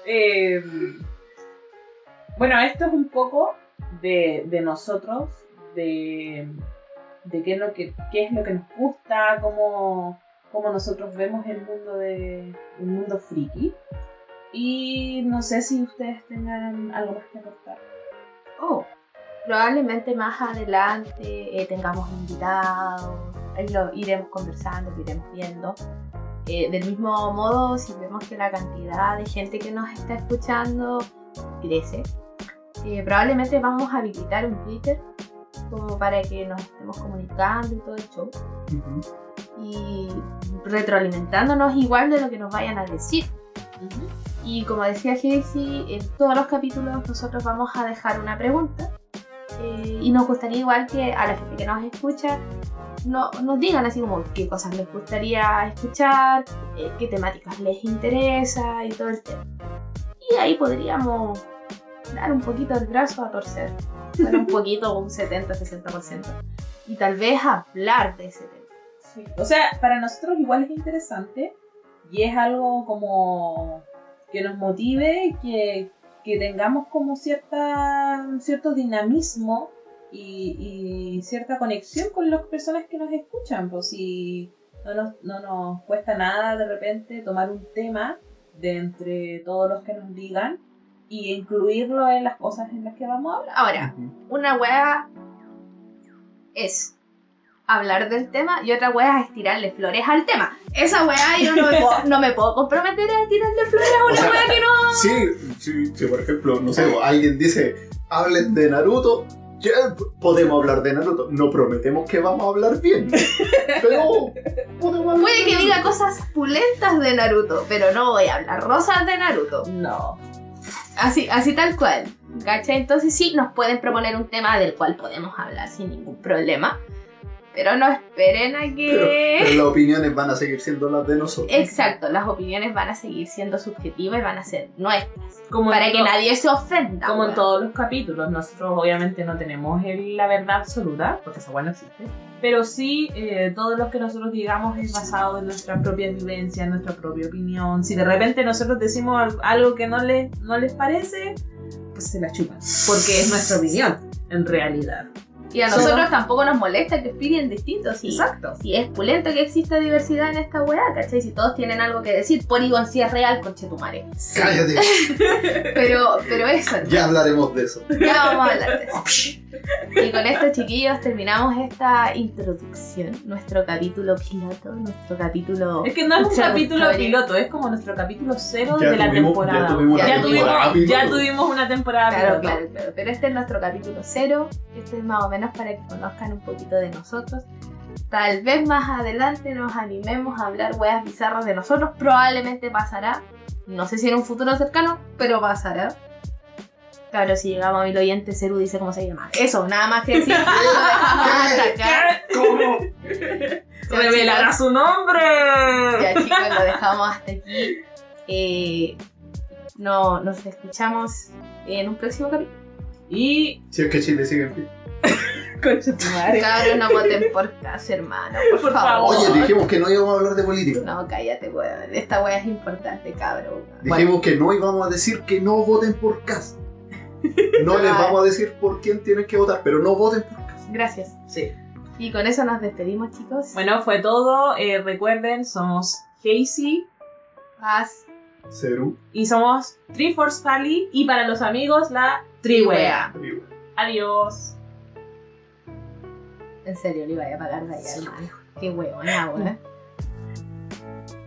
eh, bueno, esto es un poco de, de nosotros, de, de qué, es lo que, qué es lo que nos gusta, cómo, cómo nosotros vemos el mundo de el mundo friki. Y no sé si ustedes tengan algo más que aportar. Oh, probablemente más adelante eh, tengamos invitados, ahí lo iremos conversando, lo iremos viendo. Eh, del mismo modo, si vemos que la cantidad de gente que nos está escuchando crece, eh, probablemente vamos a habilitar un Twitter como para que nos estemos comunicando y todo el show Ujú. y retroalimentándonos igual de lo que nos vayan a decir. Y como decía Jessy, en todos los capítulos nosotros vamos a dejar una pregunta. Eh, y nos gustaría igual que a la gente que nos escucha no, nos digan así como qué cosas les gustaría escuchar, eh, qué temáticas les interesa y todo el tema. Y ahí podríamos dar un poquito el brazo a torcer. Bueno, un poquito, un 70-60%. Y tal vez hablar de ese tema. Sí. O sea, para nosotros igual es interesante y es algo como que nos motive, que, que tengamos como cierta, cierto dinamismo y, y cierta conexión con las personas que nos escuchan. Pues si no nos, no nos cuesta nada de repente tomar un tema de entre todos los que nos digan y incluirlo en las cosas en las que vamos a hablar. Ahora, una wea es hablar del tema y otra wea es tirarle flores al tema. Esa wea yo no me puedo, no me puedo comprometer a tirarle flores a una O sea, wea que no. Sí, sí, sí, por ejemplo, no sé, alguien dice, hablen de Naruto, ya podemos hablar de Naruto. No prometemos que vamos a hablar bien, pero podemos hablar Puede de que diga cosas pulentas de Naruto, pero no voy a hablar rosas de Naruto. No. Así, así tal cual. ¿Cachai? Entonces sí, nos pueden proponer un tema del cual podemos hablar sin ningún problema. Pero no esperen a Pero, que... pero las opiniones van a seguir siendo las de nosotros. Exacto, las opiniones van a seguir siendo subjetivas y van a ser nuestras. Como Para en que to- nadie se ofenda. Como en weón. todos los capítulos, nosotros obviamente no tenemos el- la verdad absoluta, porque esa bueno existe, pero sí eh, todo lo que nosotros digamos es basado en nuestra propia vivencia, en nuestra propia opinión. Si de repente nosotros decimos al- algo que no, le, no les parece, pues se la chupan, porque es nuestra opinión, en realidad. Y a Sí. nosotros tampoco nos molesta que opinen distintos. Si, Exacto. si es pulento que exista diversidad en esta weá, ¿cachai? Si todos tienen algo que decir, Polygon sí es real, conchetumare. Cállate, Pero, pero eso, ya hablaremos de eso. ya vamos a hablar de eso. Y con esto, chiquillos, terminamos esta introducción, nuestro capítulo piloto, nuestro capítulo... Es que no es un capítulo piloto, es como nuestro capítulo cero Ya de la tuvimos- temporada. ya tuvimos ya, temporada tuvimos, ya tuvimos una temporada Claro, piloto. claro, claro. Pero este es nuestro capítulo cero. Este es más o menos para que conozcan un poquito de nosotros. Tal vez más adelante nos animemos a hablar weas bizarras de nosotros. Probablemente pasará. No sé si en un futuro cercano, pero pasará. Claro, si llegamos a mil oyentes, Ceru dice cómo se llama. Eso, nada más que decir. ¿Cómo? ¡Revelará su nombre! Ya chicos, lo dejamos hasta aquí. Eh, no, nos escuchamos en un próximo capítulo. Y. Si es que Chile sigue en pie. Concha tu madre. Cabros, no voten por casa, hermano. Por, Por favor. favor. Oye, dijimos que no íbamos a hablar de política. No, cállate, weón. Esta wea es importante, cabrón. Dijimos que no íbamos a decir que no voten por casa. No les vamos a decir por quién tienen que votar, pero no voten por casa. Gracias. Sí. Y con eso nos despedimos, chicos. Bueno, fue todo. Eh, recuerden, somos Casey Paz. Ceru. y somos Triforce Family. Y para los amigos, la Triwea. Triwea. Adiós. En serio, le iba a pagar de allá, hermano. Qué weón, weón.